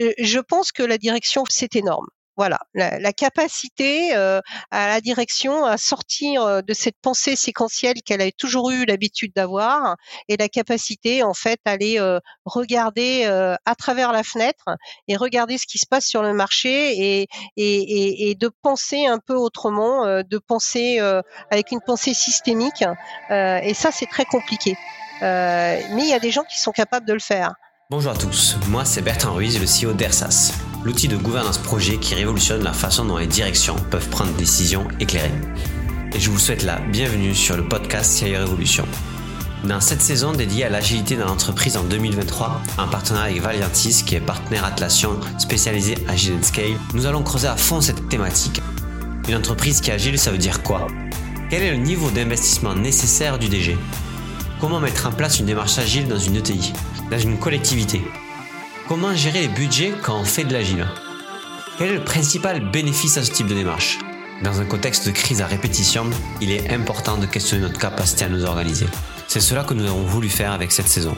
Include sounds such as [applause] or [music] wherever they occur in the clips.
je pense que la direction, c'est énorme. Voilà, la, capacité euh, à la direction à sortir euh, de cette pensée séquentielle qu'elle a toujours eu l'habitude d'avoir et la capacité en fait à aller euh, regarder à travers la fenêtre et regarder ce qui se passe sur le marché et, et, et, de penser un peu autrement, de penser avec une pensée systémique. et ça, c'est très compliqué. mais il y a des gens qui sont capables de le faire. Bonjour à tous, moi c'est Bertrand Ruiz, le CEO d'ERSAS l'outil de gouvernance projet qui révolutionne la façon dont les directions peuvent prendre des décisions éclairées. Et je vous souhaite la bienvenue sur le podcast CIO Révolution. Dans cette saison dédiée à l'agilité dans l'entreprise en 2023, en partenariat avec Valiantis, qui est partenaire Atlassian spécialisé Agile Scale, nous allons creuser à fond cette thématique. Une entreprise qui est agile, ça veut dire quoi? Quel est le niveau d'investissement nécessaire du DG Comment mettre en place une démarche agile dans une ETI, dans une collectivité? Comment gérer les budgets quand on fait de l'agile? Quel est le principal bénéfice à ce type de démarche? Dans un contexte de crise à répétition, il est important de questionner notre capacité à nous organiser. C'est cela que nous avons voulu faire avec cette saison.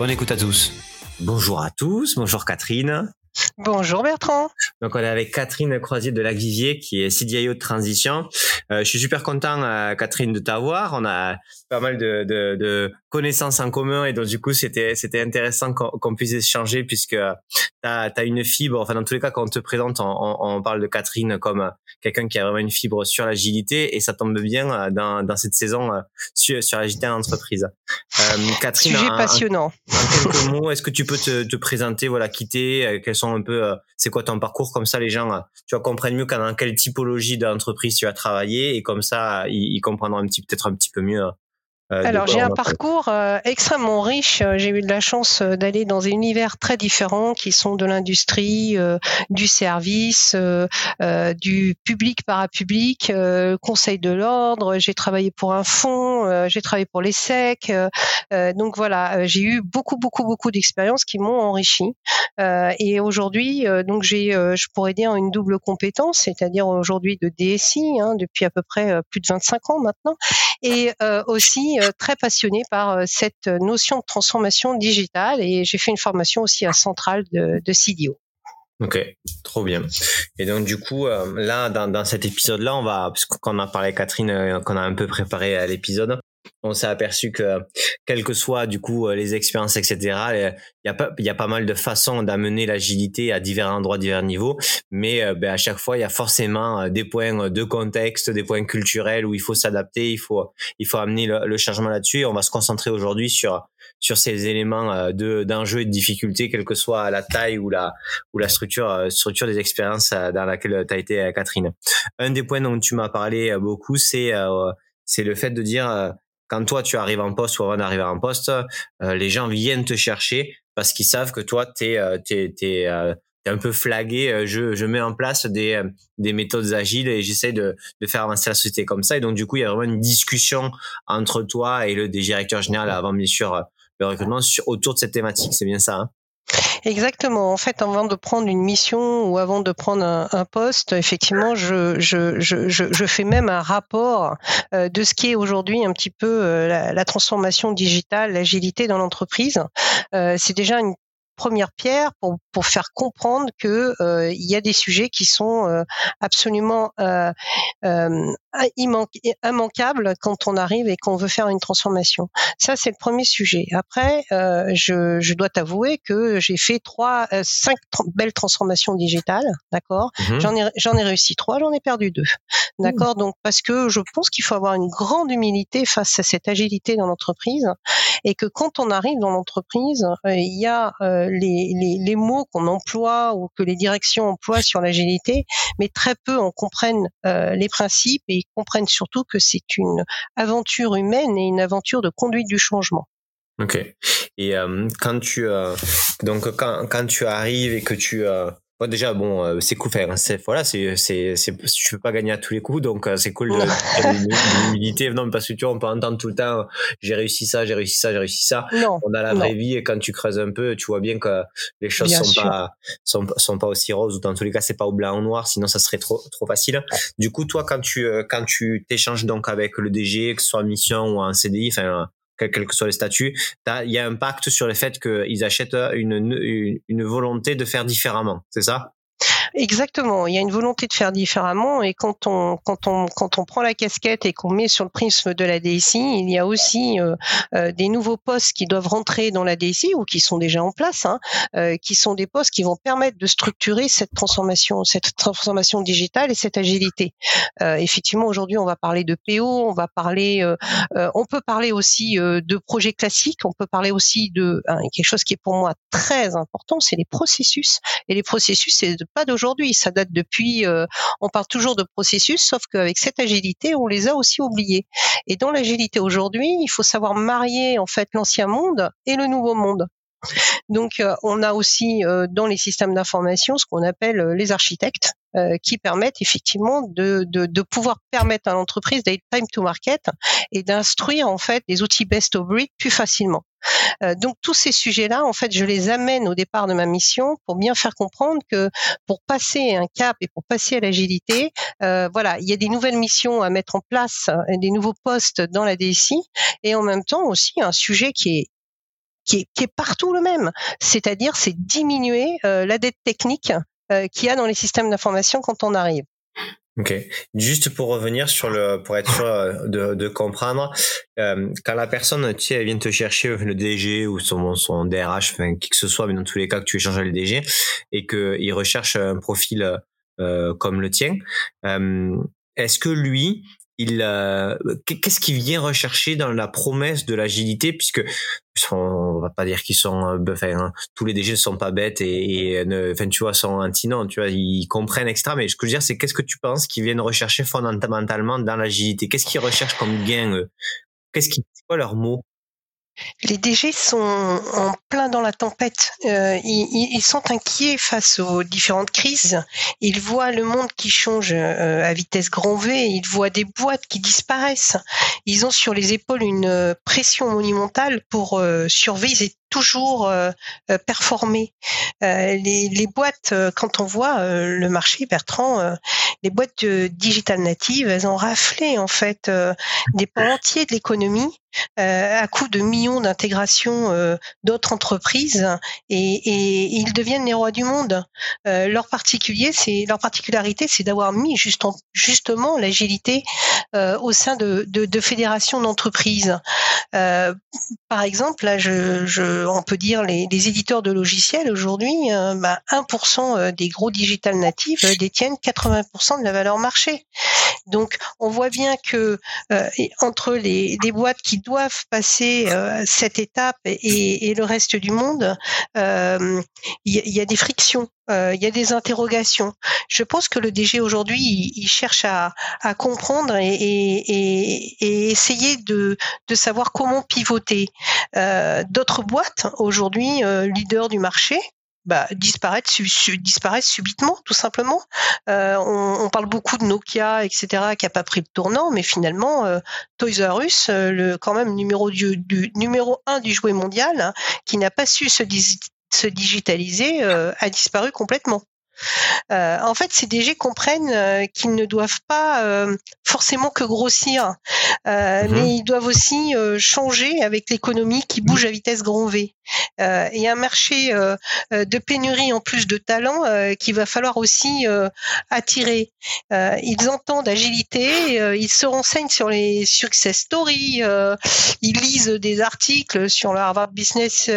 Bonne écoute à tous. Bonjour à tous, bonjour Catherine. Bonjour Bertrand. Donc on est avec Catherine Croisier de Laguivier qui est CDIO de transition. Euh, je suis super content euh, Catherine de t'avoir. On a pas mal de, de, de, connaissances en commun et donc du coup c'était c'était intéressant qu'on puisse échanger puisque tu as, as, une fibre. Enfin dans tous les cas quand on te présente on, on parle de Catherine comme quelqu'un qui a vraiment une fibre sur l'agilité et ça tombe bien euh, dans, dans cette saison sur, sur l'agilité en entreprise. Euh, Catherine, sujet passionnant. En, quelques mots, est-ce que tu peux te, te présenter, voilà, quitter, quels sont un peu, euh, c'est quoi ton parcours? Comme ça les gens, euh, tu vas comprendre mieux dans quelle typologie d'entreprise tu as travaillé et comme ça ils, ils comprendront un petit peut-être un petit peu mieux euh, Alors j'ai un parcours euh, extrêmement riche. J'ai eu de la chance euh, d'aller dans des univers très différents qui sont de l'industrie, du service, du public parapublic, conseil de l'ordre. J'ai travaillé pour un fonds, j'ai travaillé pour les SEC. donc voilà, j'ai eu beaucoup beaucoup beaucoup d'expériences qui m'ont enrichi. et aujourd'hui, donc j'ai, je pourrais dire une double compétence, c'est-à-dire aujourd'hui de DSI hein, depuis à peu près plus de 25 ans maintenant, et aussi euh, très passionnée par euh, cette notion de transformation digitale et j'ai fait une formation aussi à Centrale de, de CDO. Ok, trop bien. Et donc du coup, euh, là, dans, dans cet épisode-là, on va, parce qu'on a parlé Catherine, qu'on a un peu préparé à l'épisode, on s'est aperçu que quelles que soient du coup les expériences etc il y a pas il y a pas mal de façons d'amener l'agilité à divers endroits divers niveaux. Mais euh, ben, à chaque fois il y a forcément euh, des points de contexte des points culturels où il faut s'adapter il faut il faut amener le, changement là-dessus. On va se concentrer aujourd'hui sur sur ces éléments euh, de d'enjeux et de difficultés quelle que soit la taille ou la ou la structure structure des expériences dans laquelle tu as été Catherine. Un des points dont tu m'as parlé beaucoup c'est c'est le fait de dire quand toi tu arrives en poste ou avant d'arriver en poste, euh, les gens viennent te chercher parce qu'ils savent que toi tu es, euh, euh, un peu flagué. Je, je mets en place des, des méthodes agiles et j'essaie de, de faire avancer la société comme ça. Et donc du coup il y a vraiment une discussion entre toi et le directeur général avant bien sûr le recrutement sur, autour de cette thématique. C'est bien ça. Hein? Exactement. En fait, avant de prendre une mission ou avant de prendre un, poste, effectivement, je, je, je, je, fais même un rapport euh, de ce qui est aujourd'hui un petit peu euh, la, transformation digitale, l'agilité dans l'entreprise. Euh, c'est déjà une première pierre pour, pour faire comprendre que euh, il y a des sujets qui sont euh, absolument euh, immanquables quand on arrive et qu'on veut faire une transformation. Ça, c'est le premier sujet. Après, je, je, dois t'avouer que j'ai fait trois, cinq belles transformations digitales, d'accord? Mhm. J'en ai j'en ai réussi trois, j'en ai perdu deux, d'accord? Donc parce que je pense qu'il faut avoir une grande humilité face à cette agilité dans l'entreprise et que quand on arrive dans l'entreprise, il y a les, les, les, mots qu'on emploie ou que les directions emploient sur l'agilité, mais très peu en comprennent euh, les principes et comprennent surtout que c'est une aventure humaine et une aventure de conduite du changement. Ok. Et euh, quand tu euh, donc quand tu arrives et que tu Bon, déjà, bon, euh, c'est cool. Enfin, c'est voilà, c'est c'est c'est tu peux pas gagner à tous les coups, donc euh, c'est cool de [laughs] l'humilité. Non, parce que tu vois, on peut entendre tout le temps, j'ai réussi ça, j'ai réussi ça, j'ai réussi ça. Non, on a la vraie vie et quand tu creuses un peu, tu vois bien que les choses sont pas sont, sont pas aussi roses ou dans tous les cas, c'est pas au blanc ou noir, sinon ça serait trop trop facile. Du coup, toi, quand tu euh, quand tu t'échanges donc avec le DG, que ce soit en mission ou en CDI, enfin quels que soient les statuts, il y a un pacte sur le fait qu'ils achètent une, une volonté de faire différemment. C'est ça? Exactement. Il y a une volonté de faire différemment et quand on quand on quand on prend la casquette et qu'on met sur le prisme de la DSI, il y a aussi euh, euh, des nouveaux postes qui doivent rentrer dans la DSI ou qui sont déjà en place, hein, euh, qui sont des postes qui vont permettre de structurer cette transformation, cette transformation digitale et cette agilité. effectivement, aujourd'hui, on va parler de PO, on va parler, on peut parler aussi de projets classiques, on peut parler aussi de hein, quelque chose qui est pour moi très important, c'est les processus. Et les processus, c'est pas de aujourd'hui, ça date depuis. Euh, on parle toujours de processus, sauf qu'avec cette agilité, on les a aussi oubliés. Et dans l'agilité aujourd'hui, il faut savoir marier en fait l'ancien monde et le nouveau monde. Donc, euh, on a aussi euh, dans les systèmes d'information ce qu'on appelle les architectes, qui permettent effectivement de, pouvoir permettre à l'entreprise d'être time to market et d'instruire en fait des outils best of breed plus facilement. Euh, donc tous ces sujets-là, en fait, je les amène au départ de ma mission pour bien faire comprendre que pour passer un cap et pour passer à l'agilité, euh, voilà, il y a des nouvelles missions à mettre en place, euh, des nouveaux postes dans la DSI, et en même temps aussi un sujet qui est partout le même, c'est-à-dire c'est diminuer la dette technique qu'il y a dans les systèmes d'information quand on arrive. Ok. Juste pour revenir sur le, pour être sûr euh, de, de comprendre, euh, quand la personne, tu sais, vient te chercher le DG ou son, son DRH, enfin qui que ce soit, mais dans tous les cas que tu échanges avec le DG et qu'il recherche un profil euh, comme le tien, euh, est-ce que lui, il qu'est-ce qu'il vient rechercher dans la promesse de l'agilité puisque on va pas dire qu'ils sont euh, enfin, hein, tous les DG ne sont pas bêtes et, et enfin tu vois sont intinents tu vois ils comprennent extra mais ce que je veux dire c'est qu'est-ce que tu penses qu'ils viennent rechercher fondamentalement dans l'agilité? Qu'est-ce qu'ils recherchent comme gain qu'est-ce qui c'est quoi leur mot les DG sont en plein dans la tempête. Euh, ils, sont inquiets face aux différentes crises. Ils voient le monde qui change euh, à vitesse grand V. Ils voient des boîtes qui disparaissent. Ils ont sur les épaules une pression monumentale pour euh, survivre toujours euh, euh. Euh, les, les, boîtes, quand on voit le marché, Bertrand, les boîtes digital natives, elles ont raflé en fait des pans entiers de l'économie à coup de millions d'intégrations d'autres entreprises et, ils deviennent les rois du monde. leur particularité, c'est d'avoir mis juste justement l'agilité au sein de, fédérations d'entreprises. par exemple, là, je on peut dire les, éditeurs de logiciels aujourd'hui, euh, bah, 1% euh, des gros digital natifs euh, détiennent 80% de la valeur marché. Donc on voit bien que entre les, boîtes qui doivent passer cette étape et, le reste du monde, il y, a des frictions. Il y a des interrogations. Je pense que le DG aujourd'hui, il, cherche à, comprendre et, essayer de, savoir comment pivoter. D'autres boîtes aujourd'hui euh, leader du marché, bah, disparaissent, subitement, tout simplement. Euh, on, parle beaucoup de Nokia, etc., qui a pas pris le tournant, mais finalement, euh, Toys R Us, le quand même numéro du, numéro un du jouet mondial, hein, qui n'a pas su se, se digitaliser, a disparu complètement. Euh, en fait, ces DG comprennent euh, qu'ils ne doivent pas euh, forcément que grossir, mhm. mais ils doivent aussi changer avec l'économie qui bouge à vitesse grand V. et un marché de pénurie en plus de talents qu'il va falloir aussi attirer. ils entendent agilité, ils se renseignent sur les success stories, ils lisent des articles sur le Harvard Business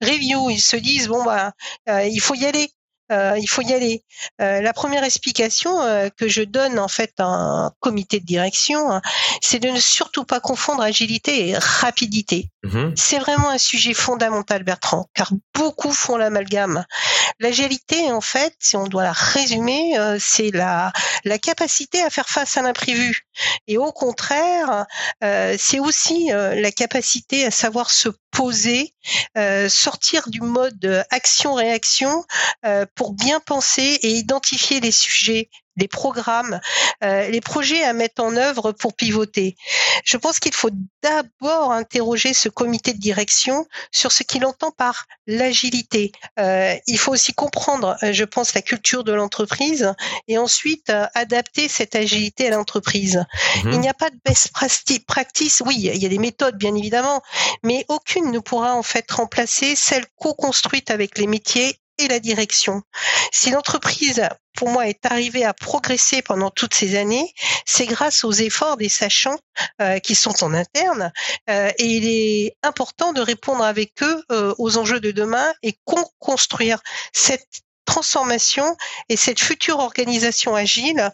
Review, ils se disent bon bah il faut y aller. Euh, il faut y aller. Euh, la première explication euh, que je donne en fait à un comité de direction, hein, c'est de ne surtout pas confondre agilité et rapidité. Mhm. C'est vraiment un sujet fondamental, Bertrand, car beaucoup font l'amalgame. L'agilité, en fait, si on doit la résumer, c'est la, la capacité à faire face à l'imprévu. Et au contraire, c'est aussi la capacité à savoir se poser, sortir du mode action-réaction pour bien penser et identifier les sujets les programmes, euh, les projets à mettre en œuvre pour pivoter. Je pense qu'il faut d'abord interroger ce comité de direction sur ce qu'il entend par l'agilité. Euh, il faut aussi comprendre, euh, je pense, la culture de l'entreprise et ensuite adapter cette agilité à l'entreprise. Mhm. Il n'y a pas de best practice. Oui, il y a des méthodes, bien évidemment, mais aucune ne pourra en fait remplacer celle co-construite avec les métiers et la direction. Si l'entreprise, pour moi, est arrivée à progresser pendant toutes ces années, c'est grâce aux efforts des sachants euh, qui sont en interne. Euh, et il est important de répondre avec eux euh, aux enjeux de demain et construire cette transformation et cette future organisation agile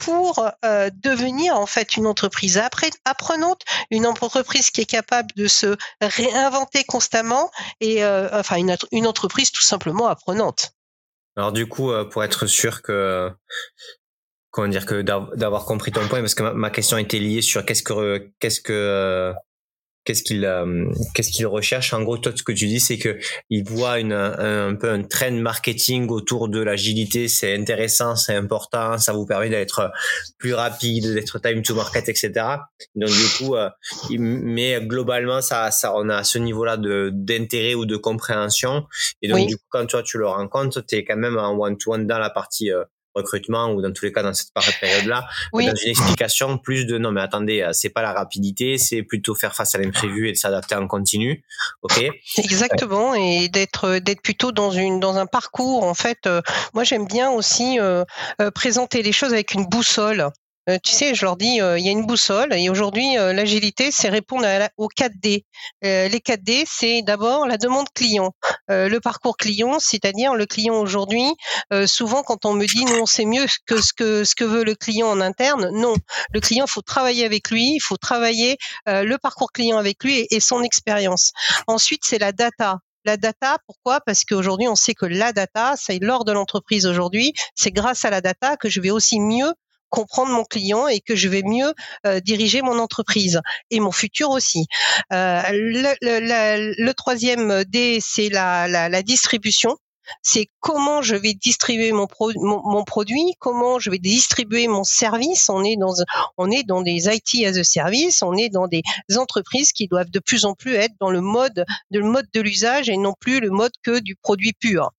pour euh, devenir en fait une entreprise apprenante, une entreprise qui est capable de se réinventer constamment et euh, enfin une, une, entreprise tout simplement apprenante. Alors du coup, euh, pour être sûr que comment dire que d'avoir compris ton point, parce que ma, ma, question était liée sur qu'est-ce que qu'est-ce que qu'est-ce qu'il euh, qu'est-ce qu'il recherche. En gros toi ce que tu dis c'est que il voit une un, peu un trend marketing autour de l'agilité. C'est intéressant c'est important ça vous permet d'être plus rapide d'être time to market etc donc du coup euh, mais globalement ça ça on a ce niveau là de d'intérêt ou de compréhension. Et donc du coup quand toi tu le rencontres tu es quand même en one to one dans la partie euh, recrutement ou dans tous les cas dans cette période-là, oui. dans une explication plus de non mais attendez, euh, c'est pas la rapidité, c'est plutôt faire face à l'imprévu et de s'adapter en continu, ok? Exactement et d'être d'être plutôt dans une dans un parcours en fait. Euh, moi j'aime bien aussi euh, présenter les choses avec une boussole. Euh, tu sais, je leur dis, euh, il y a une boussole et aujourd'hui, euh, l'agilité, c'est répondre à aux 4D. les 4D, c'est d'abord la demande client, le parcours client, c'est-à-dire le client aujourd'hui. souvent, quand on me dit non, c'est mieux que ce que ce que veut le client en interne, non. Le client, il faut travailler avec lui, il faut travailler le parcours client avec lui et, et son expérience. Ensuite, c'est la data. La data, pourquoi? Parce qu'aujourd'hui, on sait que la data, c'est l'or de l'entreprise aujourd'hui. C'est grâce à la data que je vais aussi mieux comprendre mon client et que je vais mieux euh, diriger mon entreprise et mon futur aussi. Euh, le, troisième D, c'est la distribution c'est comment je vais distribuer mon, produit, comment je vais distribuer mon service. On est dans on est dans des IT as a service, on est dans des entreprises qui doivent de plus en plus être dans le mode de le mode de l'usage et non plus le mode que du produit pur.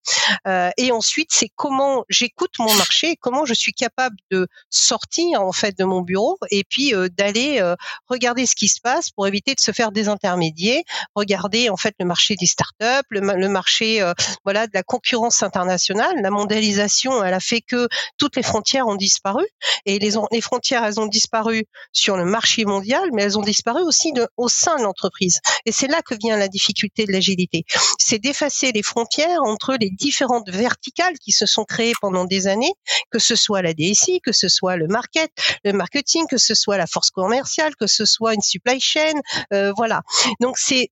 Euh, et ensuite, c'est comment j'écoute mon marché, comment je suis capable de sortir en fait de mon bureau et puis euh, d'aller euh, regarder ce qui se passe pour éviter de se faire des intermédiaires, regarder en fait le marché des startups, le, le marché euh, voilà de la concurrence internationale. La mondialisation, elle a fait que toutes les frontières ont disparu et les, frontières, elles ont disparu sur le marché mondial, mais elles ont disparu aussi au sein de l'entreprise. Et c'est là que vient la difficulté de l'agilité. C'est d'effacer les frontières entre les différentes verticales qui se sont créées pendant des années, que ce soit la DSI, que ce soit le market, le marketing, que ce soit la force commerciale, que ce soit une supply chain, euh, voilà. Donc c'est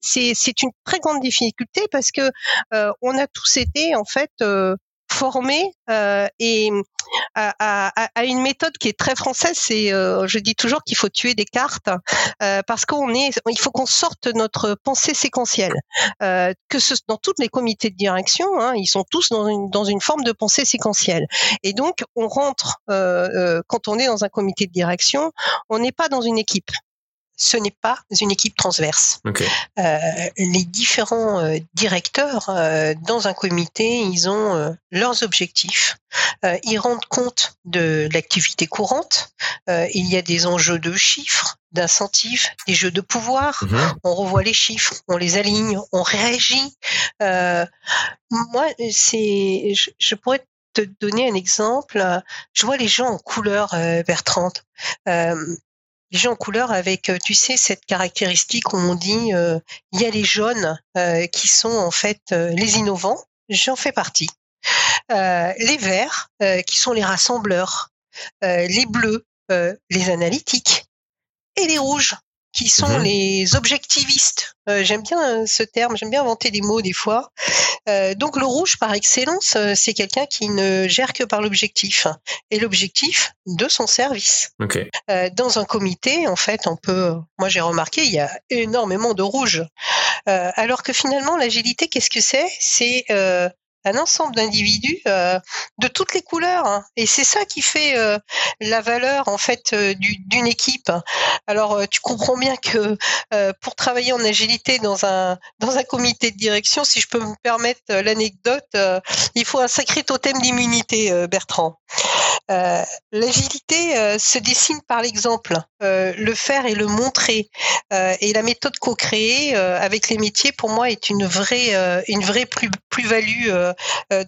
une très grande difficulté parce que euh, on a tous été en fait euh, formés euh, et à, une méthode qui est très française. C'est, euh, je dis toujours qu'il faut tuer des cartes parce qu'on est, il faut qu'on sorte notre pensée séquentielle. que dans tous les comités de direction, hein, ils sont tous dans une dans une forme de pensée séquentielle. Et donc on rentre quand on est dans un comité de direction, on n'est pas dans une équipe ce n'est pas une équipe transverse. Euh, les différents euh, directeurs euh, dans un comité, ils ont leurs objectifs. ils rendent compte de l'activité courante. il y a des enjeux de chiffres, d'incentives, des jeux de pouvoir. Mhm. On revoit les chiffres, on les aligne, on réagit. moi, c'est, je, je pourrais te donner un exemple. Je vois les gens en couleur, Bertrand. Euh, les gens en couleur avec, euh, tu sais, cette caractéristique où on dit euh, il y a les jaunes euh, qui sont en fait les innovants, j'en fais partie. les verts qui sont les rassembleurs, les bleus, les analytiques, et les rouges qui sont mhm. les objectivistes. Euh, j'aime bien euh, ce terme, j'aime bien inventer des mots des fois. Euh, donc le rouge par excellence, c'est quelqu'un qui ne gère que par l'objectif et l'objectif de son service. dans un comité, en fait, on peut, moi j'ai remarqué, il y a énormément de rouge, alors que finalement l'agilité, qu'est-ce que c'est? C'est un ensemble d'individus de toutes les couleurs. Hein. Et c'est ça qui fait la valeur en fait d'une équipe. Alors tu comprends bien que pour travailler en agilité dans un dans un comité de direction, si je peux me permettre l'anecdote, il faut un sacré totem d'immunité, Bertrand. L'agilité se dessine par l'exemple, le faire et le montrer. et la méthode co-créée avec les métiers, pour moi, est une vraie une vraie plus plus value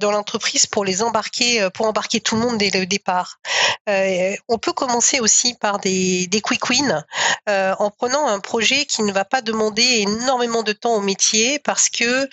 dans l'entreprise pour les embarquer, pour embarquer tout le monde dès le départ. on peut commencer aussi par des des quick wins en prenant un projet qui ne va pas demander énormément de temps au métier parce que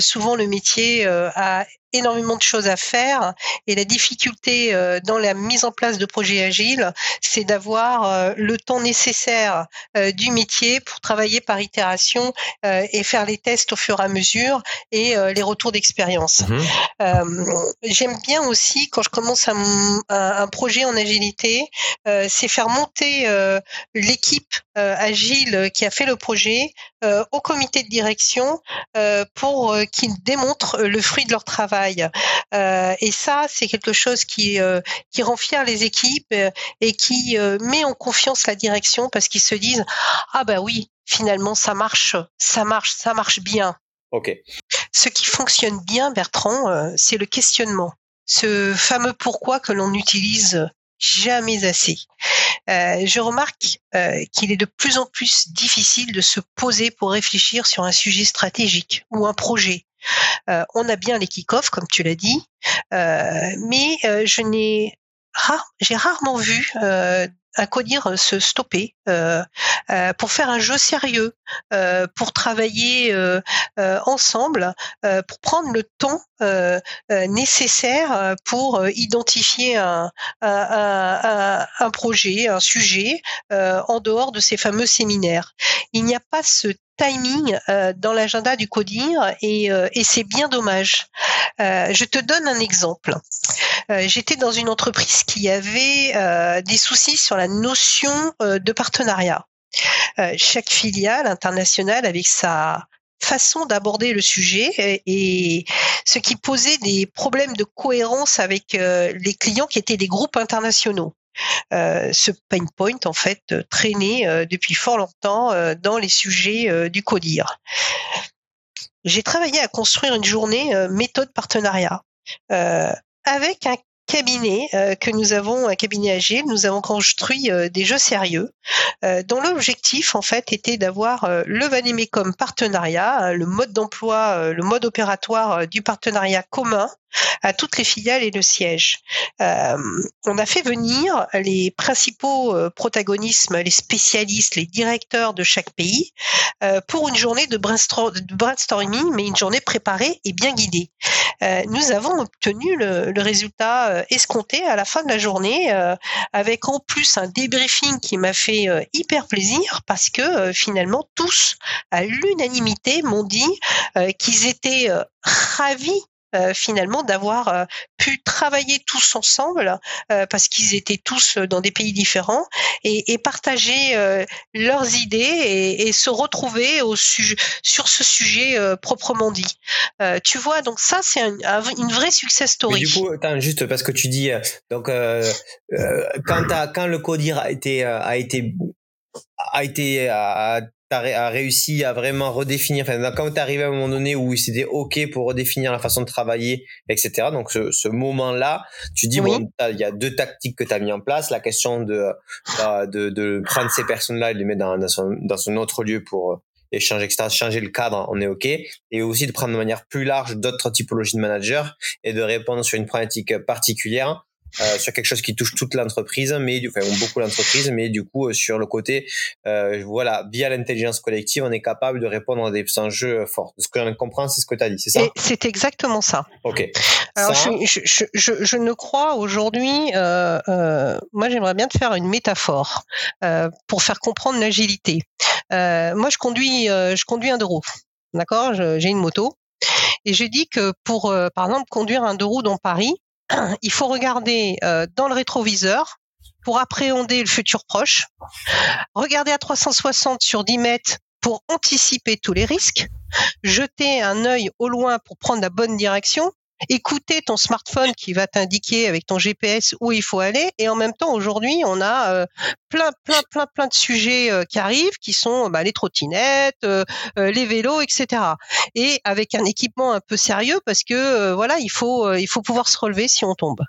souvent le métier a énormément de choses à faire et la difficulté euh, dans la mise en place de projets agiles, c'est d'avoir euh, le temps nécessaire euh, du métier pour travailler par itération et faire les tests au fur et à mesure et les retours d'expérience. Mmh. J'aime bien aussi quand je commence un, un projet en agilité, c'est faire monter l'équipe agile qui a fait le projet au comité de direction pour qu'ils démontrent le fruit de leur travail euh, et ça, c'est quelque chose qui, euh, qui rend fier les équipes euh, et qui met en confiance la direction parce qu'ils se disent ah bah oui, finalement ça marche, ça marche, ça marche bien. Ok. Ce qui fonctionne bien, Bertrand, c'est le questionnement. Ce fameux pourquoi que l'on utilise jamais assez. je remarque qu'il est de plus en plus difficile de se poser pour réfléchir sur un sujet stratégique ou un projet. Euh, on a bien les kick-offs, comme tu l'as dit, euh, mais euh, je n'ai j'ai rarement vu un codir se stopper pour faire un jeu sérieux, pour travailler ensemble, pour prendre le temps nécessaire pour identifier un, un, projet, un sujet en dehors de ces fameux séminaires. Il n'y a pas ce timing euh, dans l'agenda du CODIR et, euh, et c'est bien dommage. Euh, je te donne un exemple. J'étais dans une entreprise qui avait des soucis sur la notion de partenariat. chaque filiale internationale avec sa façon d'aborder le sujet et, ce qui posait des problèmes de cohérence avec les clients qui étaient des groupes internationaux. Euh, ce pain point en fait euh, traîné euh, depuis fort longtemps dans les sujets du CODIR. J'ai travaillé à construire une journée méthode partenariat avec un cabinet que nous avons, un cabinet agile, nous avons construit des jeux sérieux dont l'objectif en fait était d'avoir le Vanemecum partenariat, le mode d'emploi, le mode opératoire du partenariat commun à toutes les filiales et le siège. Euh, on a fait venir les principaux euh, protagonismes, les spécialistes, les directeurs de chaque pays euh, pour une journée de, brainstorming, mais une journée préparée et bien guidée. nous avons obtenu le, le, résultat escompté à la fin de la journée, avec en plus un débriefing qui m'a fait hyper plaisir parce que finalement tous, à l'unanimité, m'ont dit qu'ils étaient ravis euh, finalement d'avoir euh, pu travailler tous ensemble euh, parce qu'ils étaient tous dans des pays différents et, et partager leurs idées et, et, se retrouver au sur ce sujet proprement dit. tu vois, donc ça c'est un, une vraie success story. Mais du coup, attends, juste parce que tu dis donc quand, quand le codir a été a été a été a, as réussi à vraiment redéfinir, enfin, quand tu arrivé à un moment donné où c'était OK pour redéfinir la façon de travailler, etc. Donc, ce, ce moment-là, tu dis, bon, il y a deux tactiques que tu as mis en place. La question de, euh, de, de prendre ces personnes-là et les mettre dans, dans, son, dans un autre lieu pour euh, échanger, etc., changer le cadre, on est OK. Et aussi de prendre de manière plus large d'autres typologies de managers et de répondre sur une problématique particulière euh, sur quelque chose qui touche toute l'entreprise, mais enfin beaucoup l'entreprise, mais du coup euh, sur le côté, euh, voilà, via l'intelligence collective, on est capable de répondre à des enjeux forts. Ce que j'en comprends, c'est ce que tu as dit, c'est ça? C'est exactement ça. Ok. Alors je, je, je, je, ne crois aujourd'hui, moi j'aimerais bien te faire une métaphore pour faire comprendre l'agilité. moi je conduis, je conduis un deux roues, d'accord? J'ai une moto. Et je dis que pour, par exemple, conduire un deux roues dans Paris, [clears throat] il faut regarder euh, dans le rétroviseur pour appréhender le futur proche, regarder à 360 sur 10 mètres pour anticiper tous les risques, jeter un œil au loin pour prendre la bonne direction écouter ton smartphone qui va t'indiquer avec ton GPS où il faut aller. Et en même temps, aujourd'hui, on a euh, plein, plein, plein, plein de sujets euh, qui arrivent, qui sont bah, les trottinettes, euh, les vélos, etc. Et avec un équipement un peu sérieux, parce que voilà, il faut, il faut pouvoir se relever si on tombe.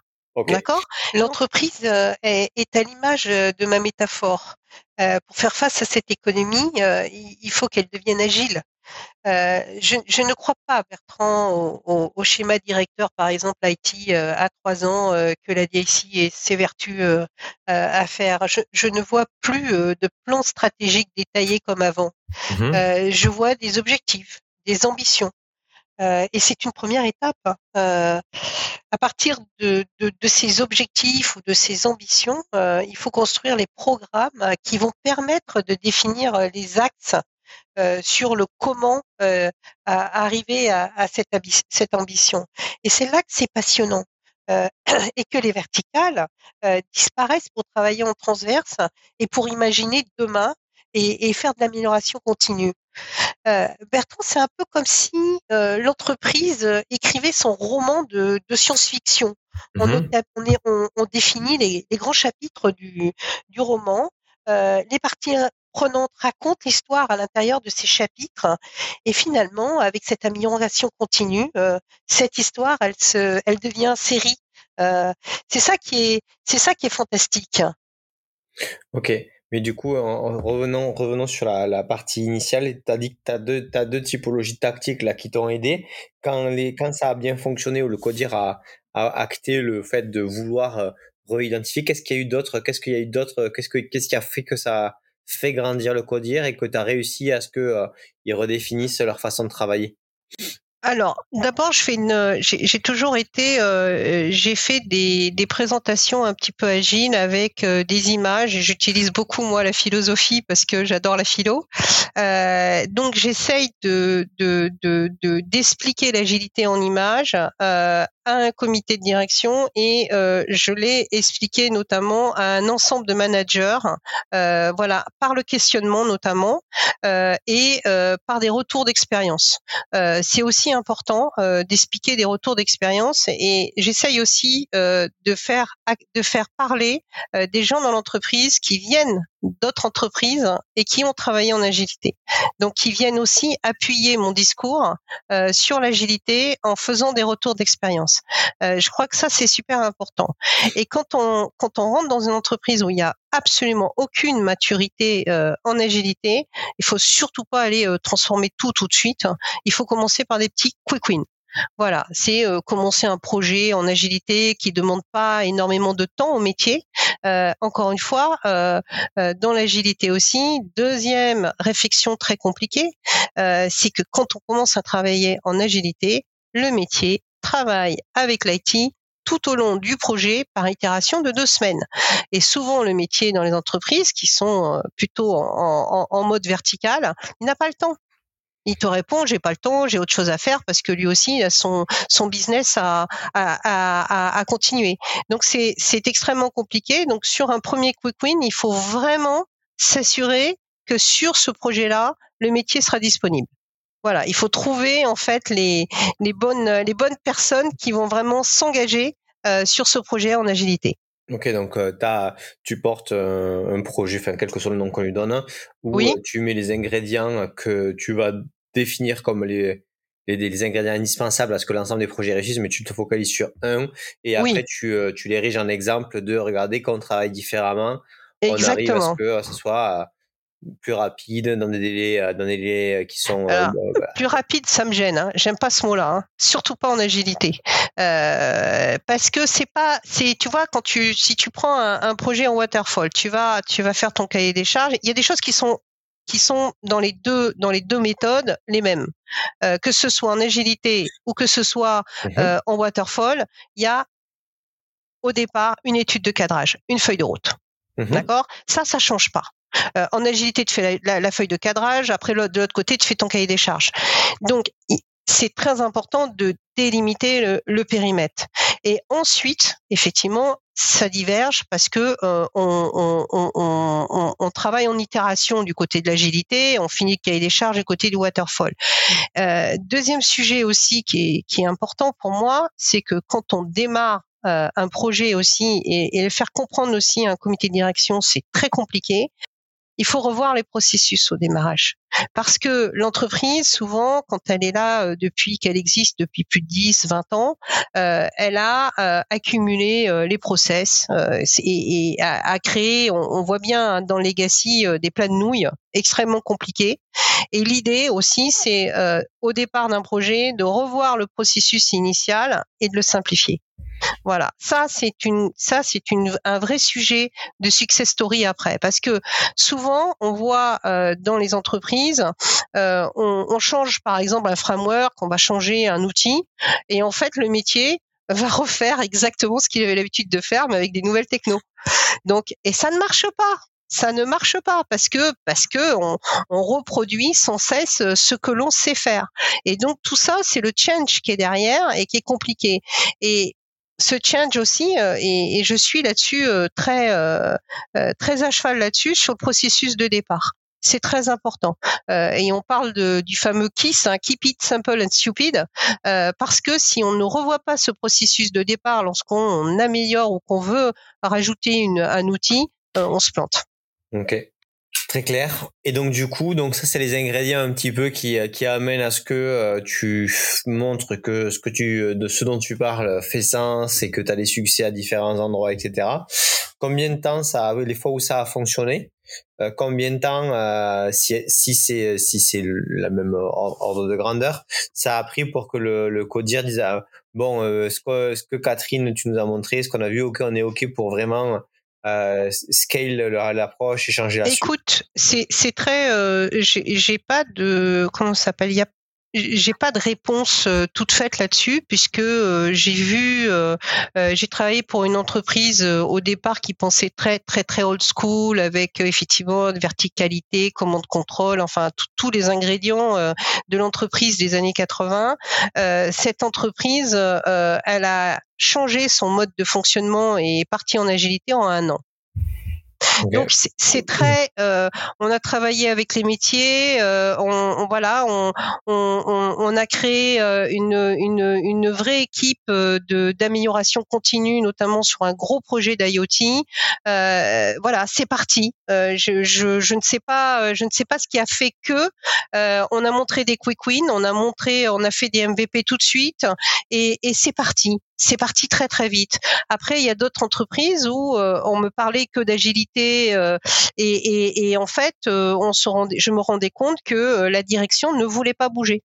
D'accord? L'entreprise est, est, à l'image de ma métaphore. pour faire face à cette économie, il faut qu'elle devienne agile. Euh, je, je, ne crois pas, Bertrand, au, au, schéma directeur, par exemple, IT euh, à trois ans, euh, que la DSI ait ses vertus à faire. Je, je, ne vois plus de plan stratégique détaillé comme avant. Mmh je vois des objectifs, des ambitions. et c'est une première étape. À partir de, de, de, ces objectifs ou de ces ambitions, il faut construire les programmes qui vont permettre de définir les axes euh, sur le comment euh, arriver à, à cette, cette, ambition. Et c'est là que c'est passionnant. Euh, [clears throat] et que les verticales disparaissent pour travailler en transverse et pour imaginer demain et, et faire de l'amélioration continue. Bertrand, c'est un peu comme si l'entreprise écrivait son roman de, de science-fiction. On, mmh on, on, on, définit les, les, grands chapitres du, du roman, les parties prenante raconte l'histoire à l'intérieur de ces chapitres. Et finalement avec cette amélioration continue euh, cette histoire elle se elle devient série. Euh, c'est ça qui est c'est ça qui est fantastique. Ok. Mais du coup en, revenant revenons sur la, la partie initiale tu as dit que tu as deux as deux typologies tactiques là qui t'ont aidé. Quand les quand ça a bien fonctionné ou le codir a, a acté le fait de vouloir euh, réidentifier qu'est-ce qu'il y a eu d'autre? Qu'est-ce qu'il y a eu d'autre? Qu'est-ce que qu'est-ce qui a fait que ça fait grandir le codir et que tu as réussi à ce qu'ils euh, redéfinissent leur façon de travailler? Alors, d'abord, je fais une. J'ai toujours été. Euh, j'ai fait des, présentations un petit peu agiles avec euh, des images. J'utilise beaucoup moi la philosophie parce que j'adore la philo. Donc, j'essaye de d'expliquer de, de, l'agilité en images à un comité de direction et euh, je l'ai expliqué notamment à un ensemble de managers. voilà, par le questionnement notamment et par des retours d'expérience. C'est aussi important euh, d'expliquer des retours d'expérience et j'essaye aussi euh, de faire de faire parler euh, des gens dans l'entreprise qui viennent d'autres entreprises et qui ont travaillé en agilité. Donc qui viennent aussi appuyer mon discours sur l'agilité en faisant des retours d'expérience. je crois que ça c'est super important. Et quand on quand on rentre dans une entreprise où il y a absolument aucune maturité euh, en agilité, il faut surtout pas aller euh, transformer tout tout de suite. Il faut commencer par des petits quick wins. Voilà, c'est euh, commencer un projet en agilité qui demande pas énormément de temps au métier. encore une fois, dans l'agilité aussi, deuxième réflexion très compliquée, c'est que quand on commence à travailler en agilité, le métier travaille avec l'IT tout au long du projet par itération de deux semaines. Et souvent, le métier dans les entreprises qui sont euh, plutôt en, mode vertical, il n'a pas le temps il te répond j'ai pas le temps, j'ai autre chose à faire parce que lui aussi il a son son business à à, à, continuer. Donc c'est c'est extrêmement compliqué. Donc sur un premier quick win, il faut vraiment s'assurer que sur ce projet-là, le métier sera disponible. Voilà, il faut trouver en fait les les bonnes les bonnes personnes qui vont vraiment s'engager euh, sur ce projet en agilité. Ok, donc euh, as, tu portes euh, un projet, enfin quel que soit le nom qu'on lui donne, où tu mets les ingrédients que tu vas définir comme les, les, ingrédients indispensables à ce que l'ensemble des projets réussissent, mais tu te focalises sur un, et après tu, tu les en exemple de regarder qu'on travaille différemment, Exactement. on arrive à ce que ce soit plus rapide dans des délais euh, dans des délais euh, qui sont euh, bah, plus rapide ça me gêne hein. j'aime pas ce mot là hein. surtout pas en agilité euh, parce que c'est pas c'est tu vois quand tu si tu prends un, un, projet en waterfall tu vas tu vas faire ton cahier des charges il y a des choses qui sont qui sont dans les deux dans les deux méthodes les mêmes euh, que ce soit en agilité ou que ce soit mmh en waterfall il y a au départ une étude de cadrage une feuille de route mmh d'accord? Ça ça change pas euh, en agilité, tu fais la, feuille de cadrage. Après, de l'autre côté, tu fais ton cahier des charges. Donc, c'est très important de délimiter le, périmètre. Et ensuite, effectivement, ça diverge parce que on, travaille en itération du côté de l'agilité, on finit le cahier des charges du côté du waterfall. deuxième sujet aussi qui est, important pour moi, c'est que quand on démarre un projet aussi et, et, le faire comprendre aussi à un comité de direction, c'est très compliqué il faut revoir les processus au démarrage. Parce que l'entreprise, souvent, quand elle est là euh, depuis qu'elle existe depuis plus de 10, 20 ans, euh, elle a euh, accumulé les process et, a, créé, on, voit bien hein, dans Legacy, des plats de nouilles extrêmement compliqués. Et l'idée aussi, c'est au départ d'un projet de revoir le processus initial et de le simplifier. Voilà, ça c'est une, ça c'est une, un vrai sujet de success story après, parce que souvent on voit euh, dans les entreprises, euh, on, on, change par exemple un framework, on va changer un outil, et en fait le métier va refaire exactement ce qu'il avait l'habitude de faire, mais avec des nouvelles technos. Donc, et ça ne marche pas ça ne marche pas parce que parce que on, on, reproduit sans cesse ce que l'on sait faire. Et donc tout ça, c'est le change qui est derrière et qui est compliqué. Et ce change aussi, euh, et, je suis là-dessus euh, très euh, très à cheval là-dessus sur le processus de départ. C'est très important. et on parle de, du fameux KISS, hein, Keep It Simple and Stupid, parce que si on ne revoit pas ce processus de départ lorsqu'on améliore ou qu'on veut rajouter une, un outil, on se plante. Ok. Très clair. Et donc du coup, donc ça c'est les ingrédients un petit peu qui qui amènent à ce que euh, tu montres que ce que tu de ce dont tu parles fait sens et que tu as des succès à différents endroits, etc. Combien de temps ça a les fois où ça a fonctionné euh, Combien de temps euh, si si c'est si c'est la même ordre de grandeur ça a pris pour que le le codir dise ah, bon ce que ce que Catherine tu nous as montré, ce qu'on a vu, ok on est ok pour vraiment euh, scale l'approche, échanger là-dessus Écoute, c'est très, euh, j'ai pas de comment ça s'appelle, il y a j'ai pas de réponse euh, toute faite là-dessus puisque euh, j'ai vu, euh, j'ai travaillé pour une entreprise au départ qui pensait très très très old school avec effectivement verticalité, commande contrôle, enfin tous les ingrédients de l'entreprise des années 80. cette entreprise, elle a changé son mode de fonctionnement et est partie en agilité en un an. Donc c'est très, euh, on a travaillé avec les métiers, euh, on, voilà, on, on, on, a créé euh, une, une, une vraie équipe euh, de d'amélioration continue, notamment sur un gros projet d'IoT. Euh, voilà, c'est parti. Euh, je, je, je, ne sais pas, je ne sais pas ce qui a fait que on a montré des quick wins, on a montré, on a fait des MVP tout de suite, et, et c'est parti c'est parti très très vite. Après, il y a d'autres entreprises où euh, on me parlait que d'agilité euh, et, en fait, euh, je me rendais compte que la direction ne voulait pas bouger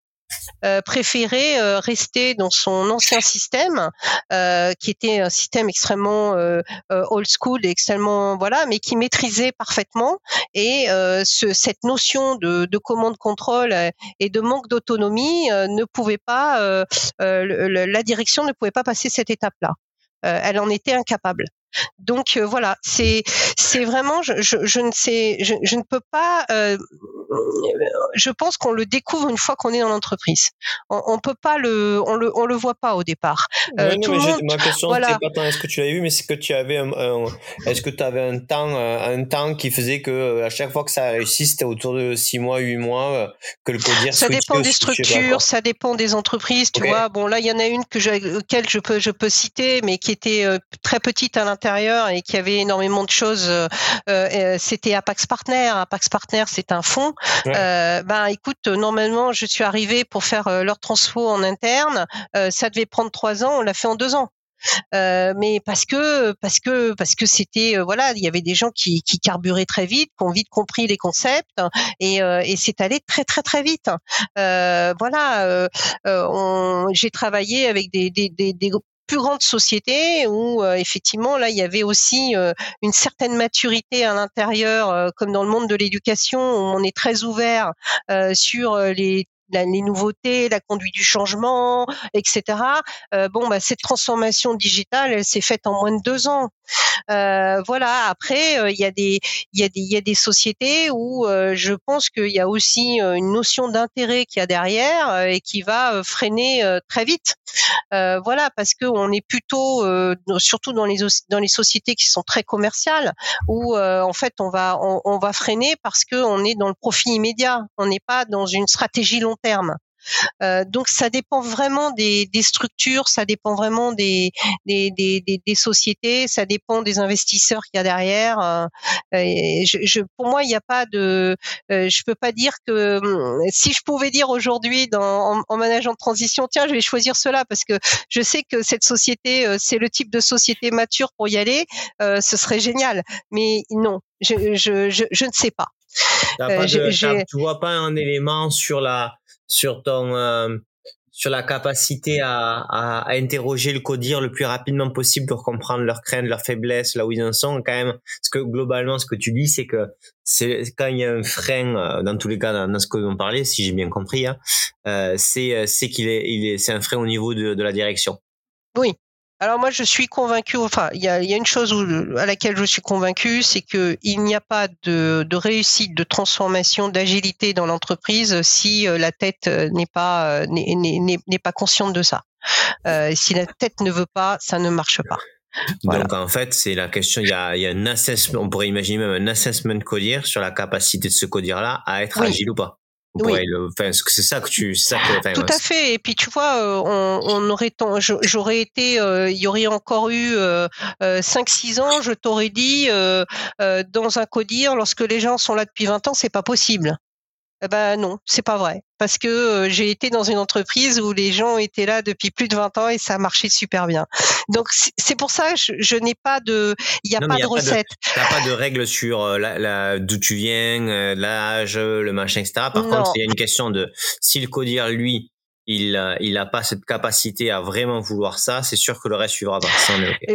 euh, préférait euh, rester dans son ancien système, euh, qui était un système extrêmement euh, old school extrêmement voilà, mais qui maîtrisait parfaitement. Et ce, cette notion de, de commande contrôle et de manque d'autonomie ne pouvait pas, la direction ne pouvait pas passer cette étape-là. elle en était incapable. Donc voilà, c'est c'est vraiment je, je, je, ne sais je, je ne peux pas euh, je pense qu'on le découvre une fois qu'on est dans l'entreprise. On, on, peut pas le, on le, on le voit pas au départ. Euh, tout ma question voilà. pas tant est-ce que tu l'as eu, mais c'est que tu avais, un, est-ce que tu avais un temps, euh, un temps qui faisait que euh, à chaque fois que ça réussit, c'était autour de 6 mois, 8 mois, euh, que le codir. Ça dépend des structures, ça dépend des entreprises. Tu vois, bon là, il y en a une que je, je peux, je peux citer, mais qui était très petite à l'intérieur et qui avait énormément de choses. Euh, c'était Apax Partner. Apax Partner, c'est un fonds euh, ben écoute, normalement, je suis arrivée pour faire euh, leur transfo en interne. Euh, ça devait prendre trois ans, on l'a fait en deux ans. Euh, mais parce que parce que parce que c'était voilà il y avait des gens qui, qui carburaient très vite qui ont vite compris les concepts et, et c'est allé très très très vite voilà j'ai travaillé avec des, des, des, des, plus grande société où euh, effectivement là il y avait aussi euh, une certaine maturité à l'intérieur, euh, comme dans le monde de l'éducation où on est très ouvert sur les les nouveautés, la conduite du changement, etc. bon, bah, cette transformation digitale, elle s'est faite en moins de deux ans. voilà. Après, il y a des, il y a des, il y a des sociétés où je pense qu'il y a aussi une notion d'intérêt qu'il y a derrière et qui va freiner très vite. voilà, parce que on est plutôt, surtout dans les dans les sociétés qui sont très commerciales, où en fait on va on, va freiner parce que on est dans le profit immédiat. On n'est pas dans une stratégie long terme. Euh, donc ça dépend vraiment des, des, structures, ça dépend vraiment des, des, sociétés, ça dépend des investisseurs qu'il y a derrière. Euh, je, je, pour moi, il n'y a pas de, euh, je peux pas dire que hum, si je pouvais dire aujourd'hui en, en manageant de transition, tiens, je vais choisir cela parce que je sais que cette société, c'est le type de société mature pour y aller, ce serait génial. Mais non, je, je, je, je ne sais pas. Pas de, tu vois pas un élément sur la sur ton euh, sur la capacité à, à, à, interroger le codir le plus rapidement possible pour comprendre leurs craintes, leurs faiblesses, là où ils en sont. Quand même, ce que globalement, ce que tu dis, c'est que c'est quand il y a un frein, euh, dans tous les cas, dans, ce que l'on parlait, si j'ai bien compris, hein, euh, c'est c'est qu'il est, il est, c'est un frein au niveau de, de la direction. Oui, alors moi, je suis convaincu. Enfin, il y a, y a, une chose à laquelle je suis convaincu, c'est que il n'y a pas de, de, réussite, de transformation, d'agilité dans l'entreprise si euh, la tête euh, n'est pas euh, n'est pas consciente de ça. Euh, si la tête ne veut pas, ça ne marche pas. Donc en fait, c'est la question. Il y a, il y a un assessment. On pourrait imaginer même un assessment codir sur la capacité de ce codir-là à être agile ou pas. Oui. c'est ça que tu, ça Tout à fait. Et puis tu vois, euh, on, on aurait, j'aurais été, euh, il y aurait encore eu euh, 5-6 ans, je t'aurais dit euh, dans un codir, lorsque les gens sont là depuis 20 ans, c'est pas possible. Eh ben non, c'est pas vrai. Parce que euh, j'ai été dans une entreprise où les gens étaient là depuis plus de 20 ans et ça marchait super bien. Donc c'est pour ça je, je n'ai pas de, il n'y a, pas de recette. Tu n'as pas de règles sur euh, la, la d'où tu viens, euh, l'âge, le machin, etc. Par contre, il y a une question de si le codir lui il euh, il a pas cette capacité à vraiment vouloir ça, c'est sûr que le reste suivra pas.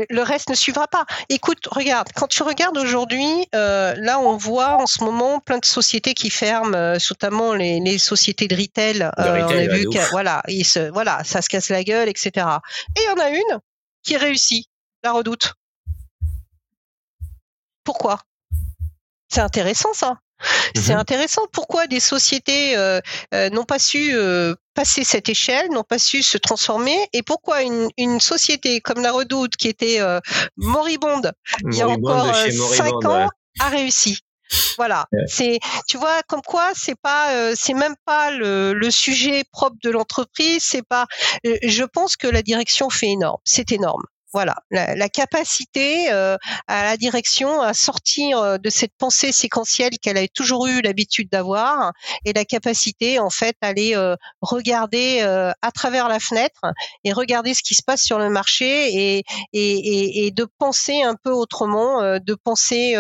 Le reste ne suivra pas. Écoute, regarde, quand tu regardes aujourd'hui, euh, là on voit en ce moment plein de sociétés qui ferment, euh, notamment les, les, sociétés de retail. Euh, on a vu que voilà, ils se, voilà, ça se casse la gueule, etc. Et il y en a une qui réussit, la Redoute. Pourquoi? C'est intéressant ça. C'est mhm. intéressant. Pourquoi des sociétés euh, euh, n'ont pas su euh, passer cette échelle, n'ont pas su se transformer, et pourquoi une, une société comme la Redoute, qui était moribonde, il y a encore cinq ans, a réussi voilà, c'est tu vois comme quoi c'est pas c'est même pas le, le, sujet propre de l'entreprise, c'est pas je pense que la direction fait énorme, c'est énorme. Voilà, la, capacité euh, à la direction à sortir euh, de cette pensée séquentielle qu'elle a toujours eu l'habitude d'avoir et la capacité en fait à aller euh, regarder à travers la fenêtre et regarder ce qui se passe sur le marché et, et, et, de penser un peu autrement, de penser